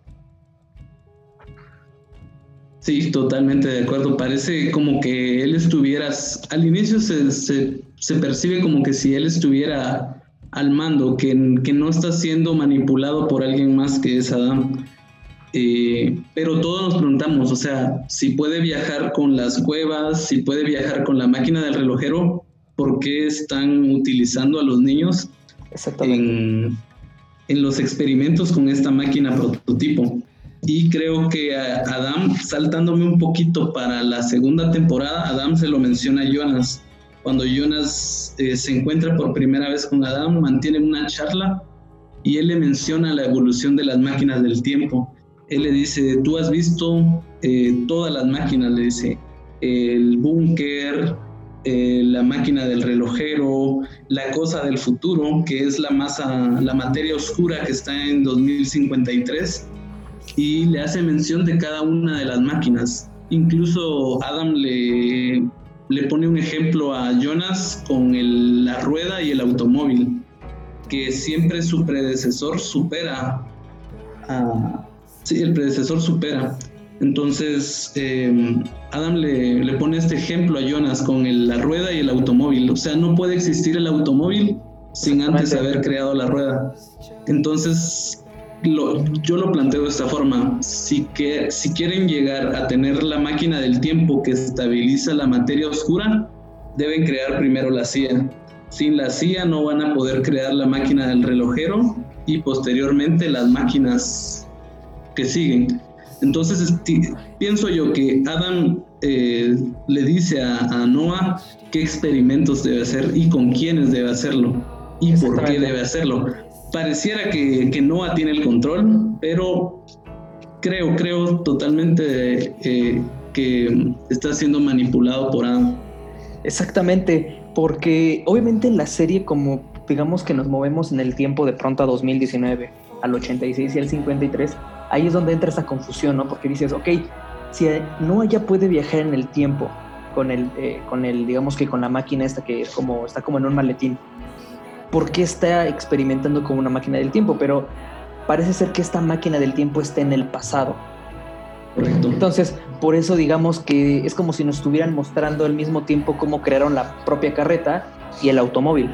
Sí, totalmente de acuerdo. Parece como que él estuviera, al inicio se, percibe como que si él estuviera al mando, que, que, no está siendo manipulado por alguien más que es Adam. Eh, pero todos nos preguntamos, o sea, si puede viajar con las cuevas, si puede viajar con la máquina del relojero, ¿por qué están utilizando a los niños en, en los experimentos con esta máquina prototipo? Y creo que Adam, saltándome un poquito para la segunda temporada, Adam se lo menciona a Jonas. Cuando Jonas eh, se encuentra por primera vez con Adam, mantienen una charla y él le menciona la evolución de las máquinas del tiempo él le dice, tú has visto eh, todas las máquinas, le dice, el búnker, eh, la máquina del relojero, la cosa del futuro, que es la masa, la materia oscura que está en 2053, y le hace mención de cada una de las máquinas. Incluso Adam le, le pone un ejemplo a Jonas con la rueda y el automóvil, que siempre su predecesor supera a, Sí, el predecesor supera. Entonces, eh, Adam le, pone este ejemplo a Jonas con la rueda y el automóvil. O sea, no puede existir el automóvil sin antes haber creado la rueda. Entonces, yo lo planteo de esta forma. Si, que, si quieren llegar a tener la máquina del tiempo que estabiliza la materia oscura, deben crear primero la CIA. Sin la CIA no van a poder crear la máquina del relojero y posteriormente las máquinas que siguen. Entonces pienso yo que Adam eh, le dice a, Noah qué experimentos debe hacer y con quiénes debe hacerlo y por qué debe hacerlo. Pareciera que, que Noah tiene el control, pero creo, creo totalmente eh, que está siendo manipulado por Adam. Exactamente, porque obviamente en la serie como digamos que nos movemos en el tiempo de pronto a 2019, al 86 y al 53, ahí es donde entra esa confusión, ¿no? Porque dices, ok, si no ya puede viajar en el tiempo con el, eh, con el, digamos que con la máquina esta que es como, está como en un maletín, ¿por qué está experimentando con una máquina del tiempo? Pero parece ser que esta máquina del tiempo está en el pasado. Correcto. Entonces, por eso digamos que es como si nos estuvieran mostrando al mismo tiempo cómo crearon la propia carreta y el automóvil.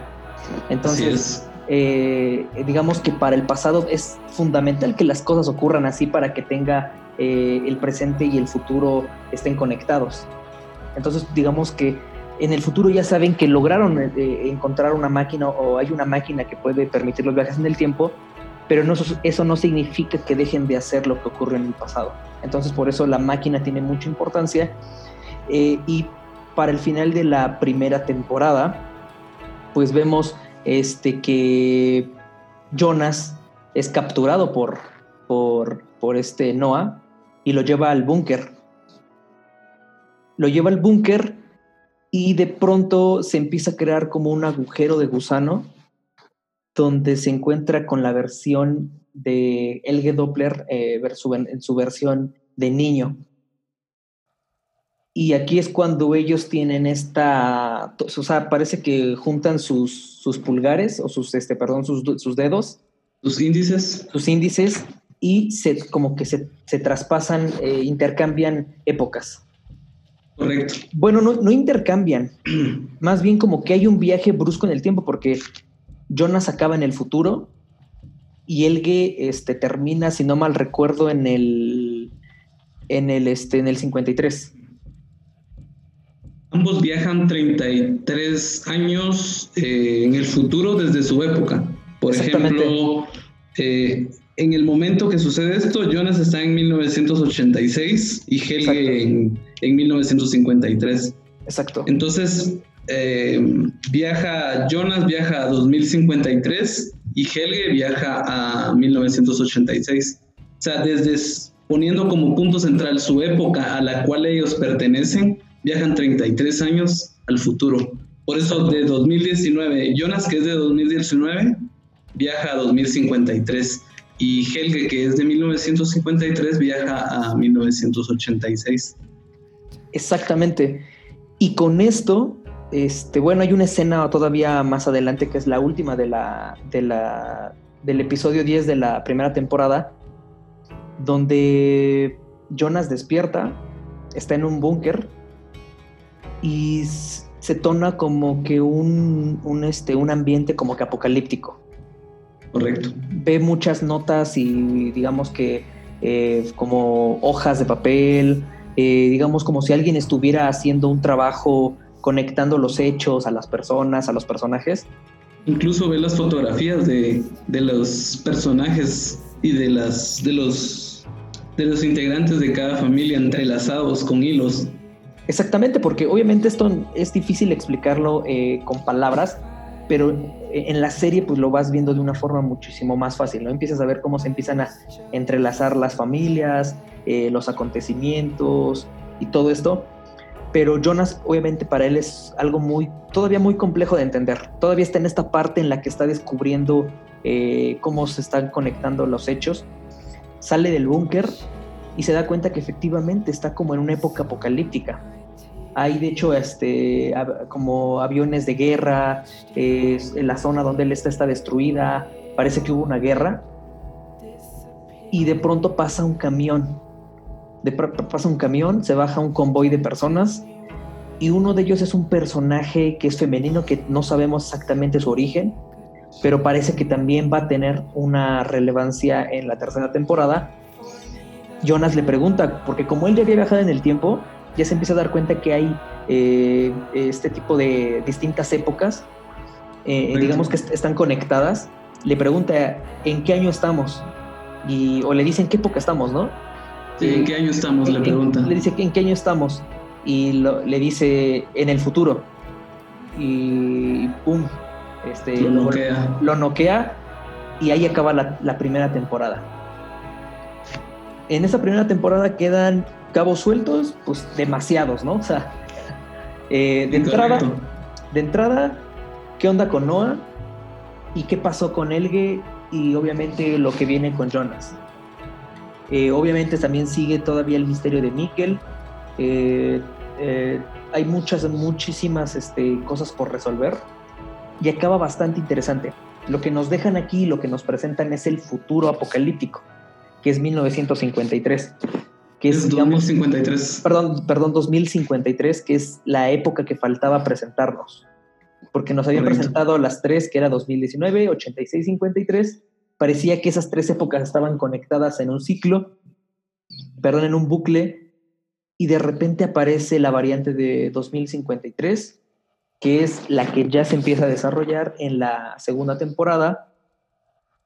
Entonces, eh, digamos que para el pasado es fundamental que las cosas ocurran así para que tenga eh, el presente y el futuro estén conectados. Entonces, digamos que en el futuro ya saben que lograron eh, encontrar una máquina o hay una máquina que puede permitir los viajes en el tiempo, pero eso no significa que dejen de hacer lo que ocurrió en el pasado. Entonces por eso la máquina tiene mucha importancia eh, y para el final de la primera temporada, pues vemos este, que Jonas es capturado por, por, por este Noah y lo lleva al búnker. Lo lleva al búnker y de pronto se empieza a crear como un agujero de gusano donde se encuentra con la versión de Elge Doppler eh, en su versión de niño. Y aquí es cuando ellos tienen esta, o sea, parece que juntan sus, sus pulgares o sus, este, perdón, sus, sus dedos. Sus índices. Sus índices y se, como que se, se traspasan, eh, intercambian épocas. Correcto. Bueno, no, no intercambian, (clears throat) más bien como que hay un viaje brusco en el tiempo porque Jonas acaba en el futuro y Elge este, termina, si no mal recuerdo, en el, en el, este, en el 53. Ambos viajan 33 años eh, en el futuro desde su época. Por ejemplo, eh, en el momento que sucede esto, Jonas está en 1986 y Helge en, 1953. Exacto. Entonces, eh, viaja, Jonas viaja a 2053 y Helge viaja a 1986. O sea, desde poniendo como punto central su época a la cual ellos pertenecen, viajan 33 años al futuro. Por eso de 2019, Jonas, que es de 2019, viaja a 2053 y Helge, que es de 1953, viaja a 1986. Exactamente. Y con esto, este, bueno, hay una escena todavía más adelante que es la última de la, de la, del episodio 10 de la primera temporada, donde Jonas despierta, está en un búnker y se tona como que un, este, un ambiente como que apocalíptico. Correcto. Ve muchas notas y digamos que eh, como hojas de papel, eh, digamos como si alguien estuviera haciendo un trabajo conectando los hechos a las personas, a los personajes. Incluso ve las fotografías de, de los personajes y de, las, de, los, de los integrantes de cada familia entrelazados con hilos. Exactamente, porque obviamente esto es difícil explicarlo eh, con palabras, pero en la serie pues lo vas viendo de una forma muchísimo más fácil, ¿no? Empiezas a ver cómo se empiezan a entrelazar las familias, eh, los acontecimientos y todo esto, pero Jonas obviamente para él es algo muy, todavía muy complejo de entender, todavía está en esta parte en la que está descubriendo eh, cómo se están conectando los hechos, sale del búnker y se da cuenta que efectivamente está como en una época apocalíptica, hay de hecho este, como aviones de guerra, la zona donde él está está destruida, parece que hubo una guerra. Y de pronto pasa un camión, de pasa un camión, se baja un convoy de personas y uno de ellos es un personaje que es femenino, que no sabemos exactamente su origen, pero parece que también va a tener una relevancia en la tercera temporada. Jonas le pregunta, porque como él ya había viajado en el tiempo, ya se empieza a dar cuenta que hay eh, este tipo de distintas épocas, eh, digamos que están conectadas. Le pregunta en qué año estamos y, o le dicen qué época estamos, ¿no? Sí, ¿en qué año estamos? Le pregunta. Le dice en qué año estamos y le dice en el futuro y pum, este, lo noquea. Lo, noquea y ahí acaba la, la primera temporada. En esa primera temporada quedan cabos sueltos, pues demasiados, ¿no? (laughs) O sea, eh, de entrada, de entrada, ¿qué onda con Noah? ¿Y qué pasó con Elge? Y obviamente lo que viene con Jonas. Eh, obviamente también sigue todavía el misterio de Mikkel. Eh, hay muchas, muchísimas este, cosas por resolver. Y acaba bastante interesante. Lo que nos dejan aquí, lo que nos presentan es el futuro apocalíptico, que es 1953 que es, 2053. Perdón, perdón, 2053, que es la época que faltaba presentarnos. Porque nos habían presentado las tres, que era 2019, 86, 53. Parecía que esas tres épocas estaban conectadas en un ciclo, perdón, en un bucle, y de repente aparece la variante de 2053 que es la que ya se empieza a desarrollar en la segunda temporada.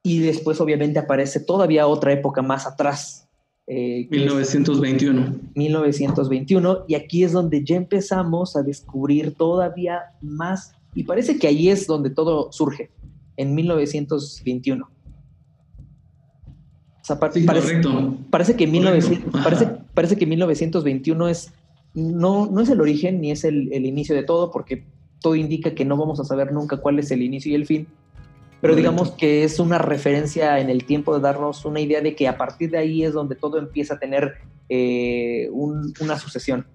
Y después obviamente aparece todavía otra época más atrás. Eh, 1921. 1921. Y aquí es donde ya empezamos a descubrir todavía más. Y parece que ahí es donde todo surge, en 1921. O sea, parece, parece, que 1900, parece, parece, que 1921 es, no, no es el origen ni es el, el, inicio de todo, porque todo indica que no vamos a saber nunca cuál es el inicio y el fin. Pero digamos que es una referencia en el tiempo de darnos una idea de que a partir de ahí es donde todo empieza a tener eh, un, una sucesión.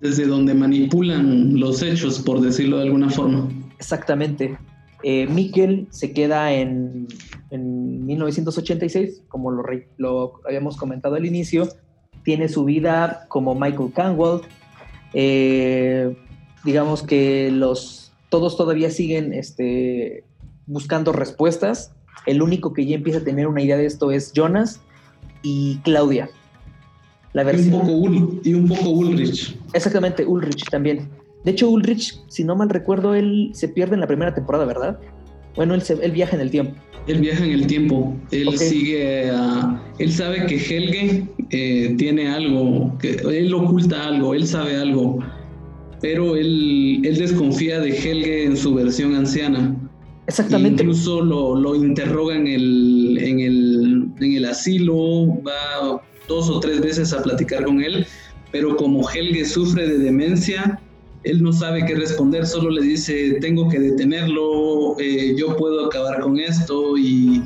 Desde donde manipulan los hechos, por decirlo de alguna forma. Exactamente. Eh, Mikkel se queda en, en 1986, como lo, lo, habíamos comentado al inicio. Tiene su vida como Michael Canwell. Eh, digamos que los, todos todavía siguen este, buscando respuestas. El único que ya empieza a tener una idea de esto es Jonas y Claudia. La versión... y, un poco y un poco Ulrich. Exactamente, Ulrich también. De hecho, Ulrich, si no mal recuerdo, él se pierde en la primera temporada, ¿verdad? Bueno, él, él viaja en el tiempo. Él viaja en el tiempo. Él sigue a. Él sabe que Helge eh, tiene algo, que él oculta algo, él sabe algo. Pero él, él desconfía de Helge en su versión anciana. Exactamente. Incluso lo, lo interroga en el, en, el, en el asilo, va dos o tres veces a platicar con él, pero como Helge sufre de demencia, él no sabe qué responder, solo le dice, tengo que detenerlo, eh, yo puedo acabar con esto y,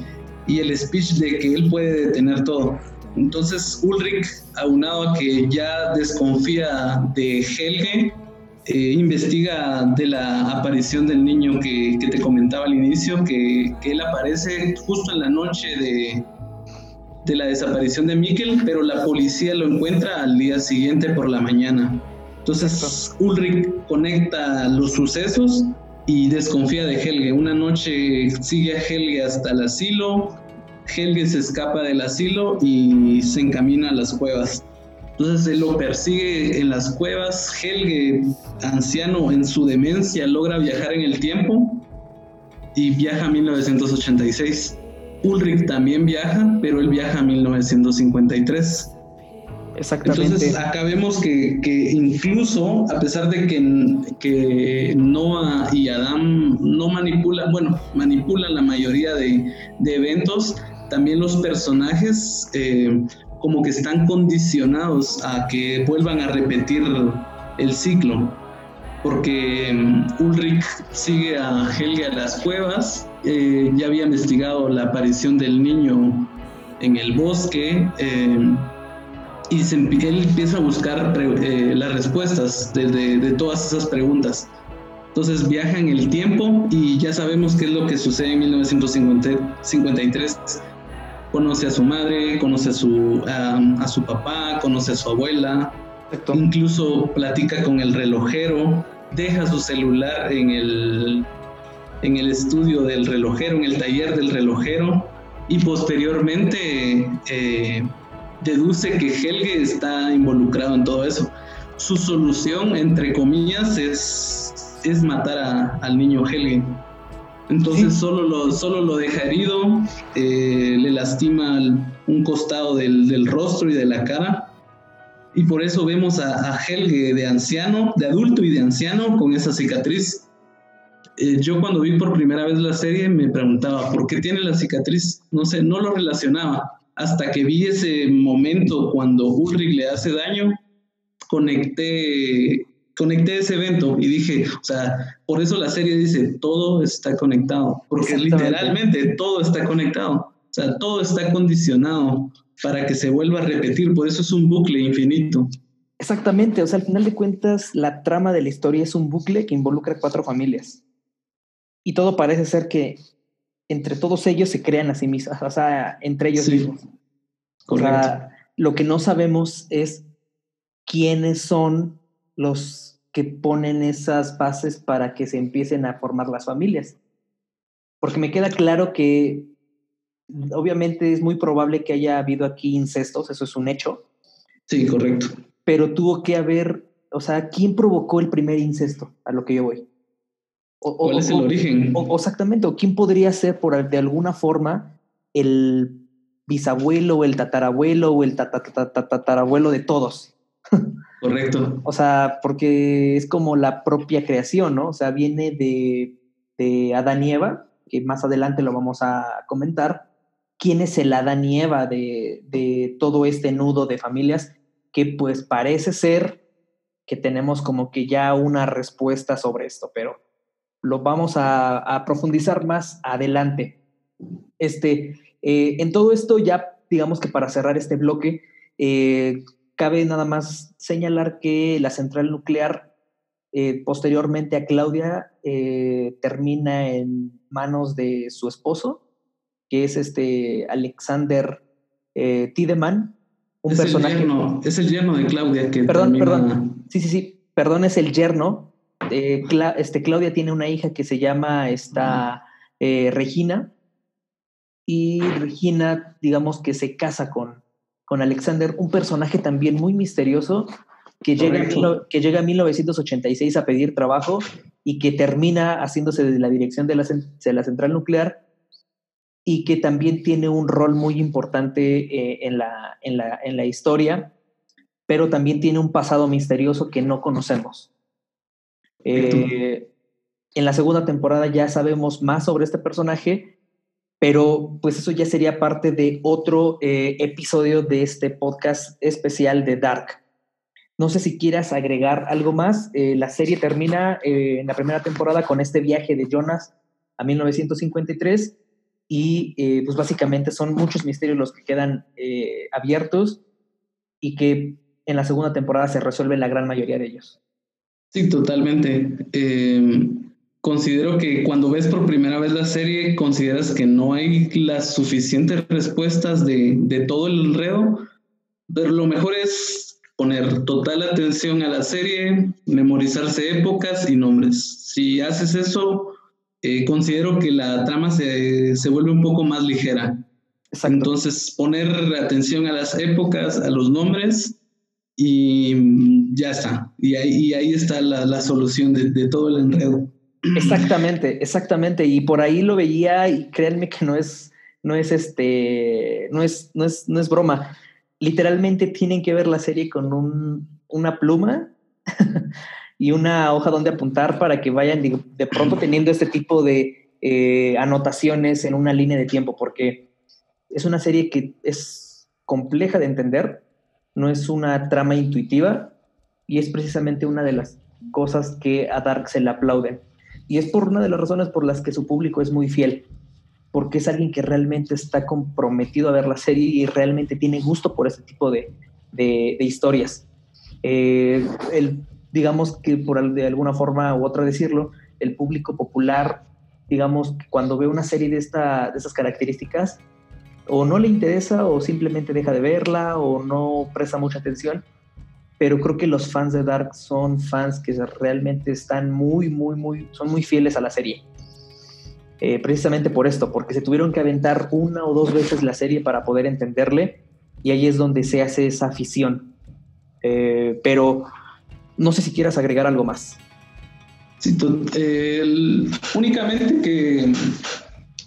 y, el speech de que él puede detener todo. Entonces Ulrich, aunado a que ya desconfía de Helge, eh, investiga de la aparición del niño que, que te comentaba al inicio, que, que, él aparece justo en la noche de, de la desaparición de Mikkel, pero la policía lo encuentra al día siguiente por la mañana. Entonces Ulrich conecta los sucesos y desconfía de Helge. Una noche sigue a Helge hasta el asilo, Helge se escapa del asilo y se encamina a las cuevas. Entonces él lo persigue en las cuevas. Helge, anciano en su demencia, logra viajar en el tiempo y viaja a 1986. Ulrich también viaja, pero él viaja a 1953. Exactamente. Entonces, acá vemos que, que, incluso, a pesar de que, que Noah y Adam no manipulan, bueno, manipulan la mayoría de, de eventos, también los personajes eh, como que están condicionados a que vuelvan a repetir el ciclo. Porque um, Ulrich sigue a Helge a las cuevas, eh, ya había investigado la aparición del niño en el bosque. Eh, y él empieza a buscar eh, las respuestas de, de, todas esas preguntas. Entonces viaja en el tiempo y ya sabemos qué es lo que sucede en 1953. Conoce a su madre, conoce a su, a su papá, conoce a su abuela, incluso platica con el relojero, deja su celular en el, en el estudio del relojero, en el taller del relojero y posteriormente eh, deduce que Helge está involucrado en todo eso. Su solución, entre comillas, es, es matar al niño Helge. Entonces solo, lo, solo lo deja herido, eh, le lastima un costado del, del, rostro y de la cara. Y por eso vemos a, a, Helge de anciano, de adulto y de anciano, con esa cicatriz. Eh, yo cuando vi por primera vez la serie me preguntaba, ¿por qué tiene la cicatriz? No sé, no lo relacionaba hasta que vi ese momento cuando Ulrich le hace daño, conecté, conecté ese evento y dije, o sea, por eso la serie dice, todo está conectado, porque literalmente todo está conectado, o sea, todo está condicionado para que se vuelva a repetir, por eso es un bucle infinito. Exactamente, o sea, al final de cuentas, la trama de la historia es un bucle que involucra cuatro familias. Y todo parece ser que entre todos ellos se crean a sí mismos, o sea, entre ellos mismos. O sea, lo que no sabemos es quiénes son los que ponen esas bases para que se empiecen a formar las familias. Porque me queda claro que obviamente es muy probable que haya habido aquí incestos, eso es un hecho. Sí, correcto. Pero tuvo que haber, o sea, ¿quién provocó el primer incesto? A lo que yo voy. ¿Cuál es el origen? O, exactamente, o quién podría ser por de alguna forma el bisabuelo o el tatarabuelo o el tatarabuelo de todos. (laughs) Correcto. o sea, porque es como la propia creación, ¿no? O sea, viene de, de Adán y Eva, que más adelante lo vamos a comentar. ¿Quién es el Adán y Eva de, de todo este nudo de familias? Que pues parece ser que tenemos como que ya una respuesta sobre esto, pero lo vamos a, profundizar más adelante. Este, eh, en todo esto, ya digamos que para cerrar este bloque, eh, cabe nada más señalar que la central nuclear, eh, posteriormente a Claudia, termina en manos de su esposo, que es este Alexander Tiedemann, un personaje. El yerno, es el yerno de Claudia que. Perdón, perdón. Sí, sí, sí. Perdón, es el yerno eh, este, Claudia tiene una hija que se llama esta, eh, Regina y Regina, digamos que se casa con, con Alexander, un personaje también muy misterioso que llega, que llega en 1986 a pedir trabajo y que termina haciéndose de la dirección de la, de la central nuclear y que también tiene un rol muy importante eh, en, la, en, la, en la historia, pero también tiene un pasado misterioso que no conocemos. Eh, en la segunda temporada ya sabemos más sobre este personaje, pero pues eso ya sería parte de otro eh, episodio de este podcast especial de Dark. No sé si quieras agregar algo más. Eh, la serie termina en la primera temporada con este viaje de Jonas a 1953 y pues básicamente son muchos misterios los que quedan abiertos y que en la segunda temporada se resuelven la gran mayoría de ellos. Sí, totalmente. Em, considero que cuando ves por primera vez la serie, consideras que no hay las suficientes respuestas de, de todo el enredo, pero lo mejor es poner total atención a la serie, memorizarse épocas y nombres. Si haces eso, eh, considero que la trama se, se, vuelve un poco más ligera. Entonces, poner atención a las épocas, a los nombres y ya está. Y ahí, ahí está la, solución de, todo el enredo. Exactamente, exactamente. Y por ahí lo veía y créanme que no es, no es este, no es, no es, no es broma. Literalmente tienen que ver la serie con un, una pluma (laughs) y una hoja donde apuntar para que vayan de, pronto teniendo este tipo de eh, anotaciones en una línea de tiempo, porque es una serie que es compleja de entender, no es una trama intuitiva y es precisamente una de las cosas que a Dark se le aplauden. Y es por una de las razones por las que su público es muy fiel, porque es alguien que realmente está comprometido a ver la serie y realmente tiene gusto por ese tipo de, historias. Eh, el, digamos que por de alguna forma u otra decirlo, el público popular, digamos, cuando ve una serie de, esta, de esas características, o no le interesa o simplemente deja de verla o no presta mucha atención. Pero creo que los fans de Dark son fans que realmente están muy, muy, muy, son muy fieles a la serie. Eh, precisamente por esto, porque se tuvieron que aventar una o dos veces la serie para poder entenderle y ahí es donde se hace esa afición. Eh, pero no sé si quieras agregar algo más. Sí, únicamente que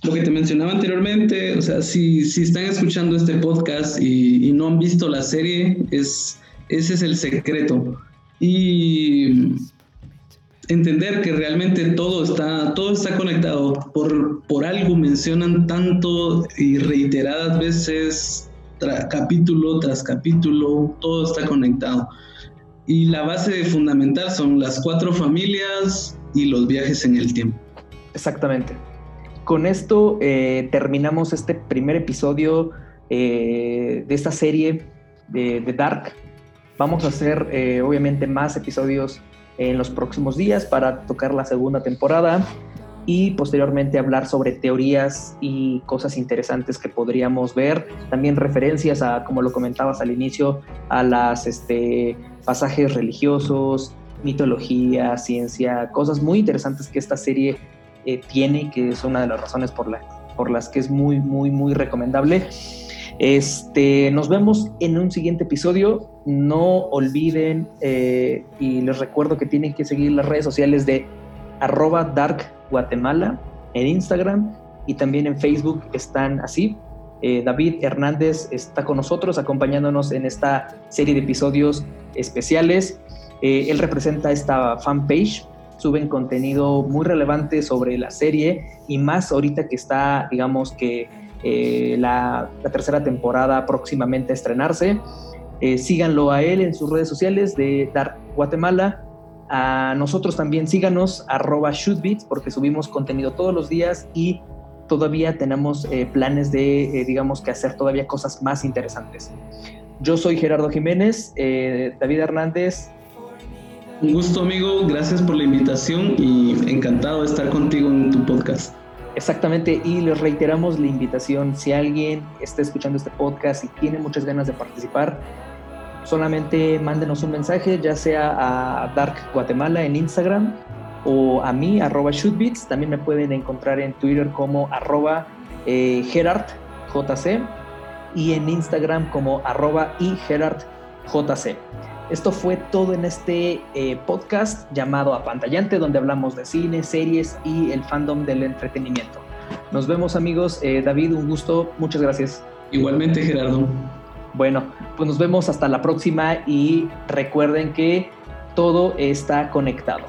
lo que te mencionaba anteriormente, o sea, si, si están escuchando este podcast y, no han visto la serie, es, ese es el secreto. Y entender que realmente todo está, todo está conectado. Por, por algo mencionan tanto y reiteradas veces, capítulo tras capítulo, todo está conectado. Y la base fundamental son las cuatro familias y los viajes en el tiempo. Exactamente. Con esto eh, terminamos este primer episodio eh, de esta serie de, Dark. Vamos a hacer eh, obviamente más episodios en los próximos días para tocar la segunda temporada y posteriormente hablar sobre teorías y cosas interesantes que podríamos ver, también referencias a, como lo comentabas al inicio, a las este, pasajes religiosos, mitología, ciencia, cosas muy interesantes que esta serie eh, tiene, que es una de las razones por, la, por las que es muy, muy, muy recomendable. Este, nos vemos en un siguiente episodio. No olviden, eh, y les recuerdo que tienen que seguir las redes sociales de arroba Dark Guatemala en Instagram y también en Facebook están así. Eh, David Hernández está con nosotros acompañándonos en esta serie de episodios especiales. Eh, él representa esta fanpage, suben contenido muy relevante sobre la serie y más ahorita que está, digamos que la, la, tercera temporada próximamente a estrenarse. Síganlo a él en sus redes sociales de Dark Guatemala. A nosotros también síganos, arroba shootbeats, porque subimos contenido todos los días y todavía tenemos eh, planes de, eh, digamos, que hacer todavía cosas más interesantes. Yo soy Gerardo Jiménez, eh, David Hernández. Un gusto amigo, gracias por la invitación y encantado de estar contigo en tu podcast. Exactamente, y les reiteramos la invitación, si alguien está escuchando este podcast y tiene muchas ganas de participar, solamente mándenos un mensaje, ya sea a Dark Guatemala en Instagram o a mí, arroba shootbeats. También me pueden encontrar en Twitter como arroba eh, y en Instagram como arroba y JC. Esto fue todo en este eh, podcast llamado Apantallante, donde hablamos de cine, series y el fandom del entretenimiento. Nos vemos amigos. Eh, David, un gusto. Muchas gracias. Igualmente, Gerardo. Bueno, pues nos vemos hasta la próxima y recuerden que todo está conectado.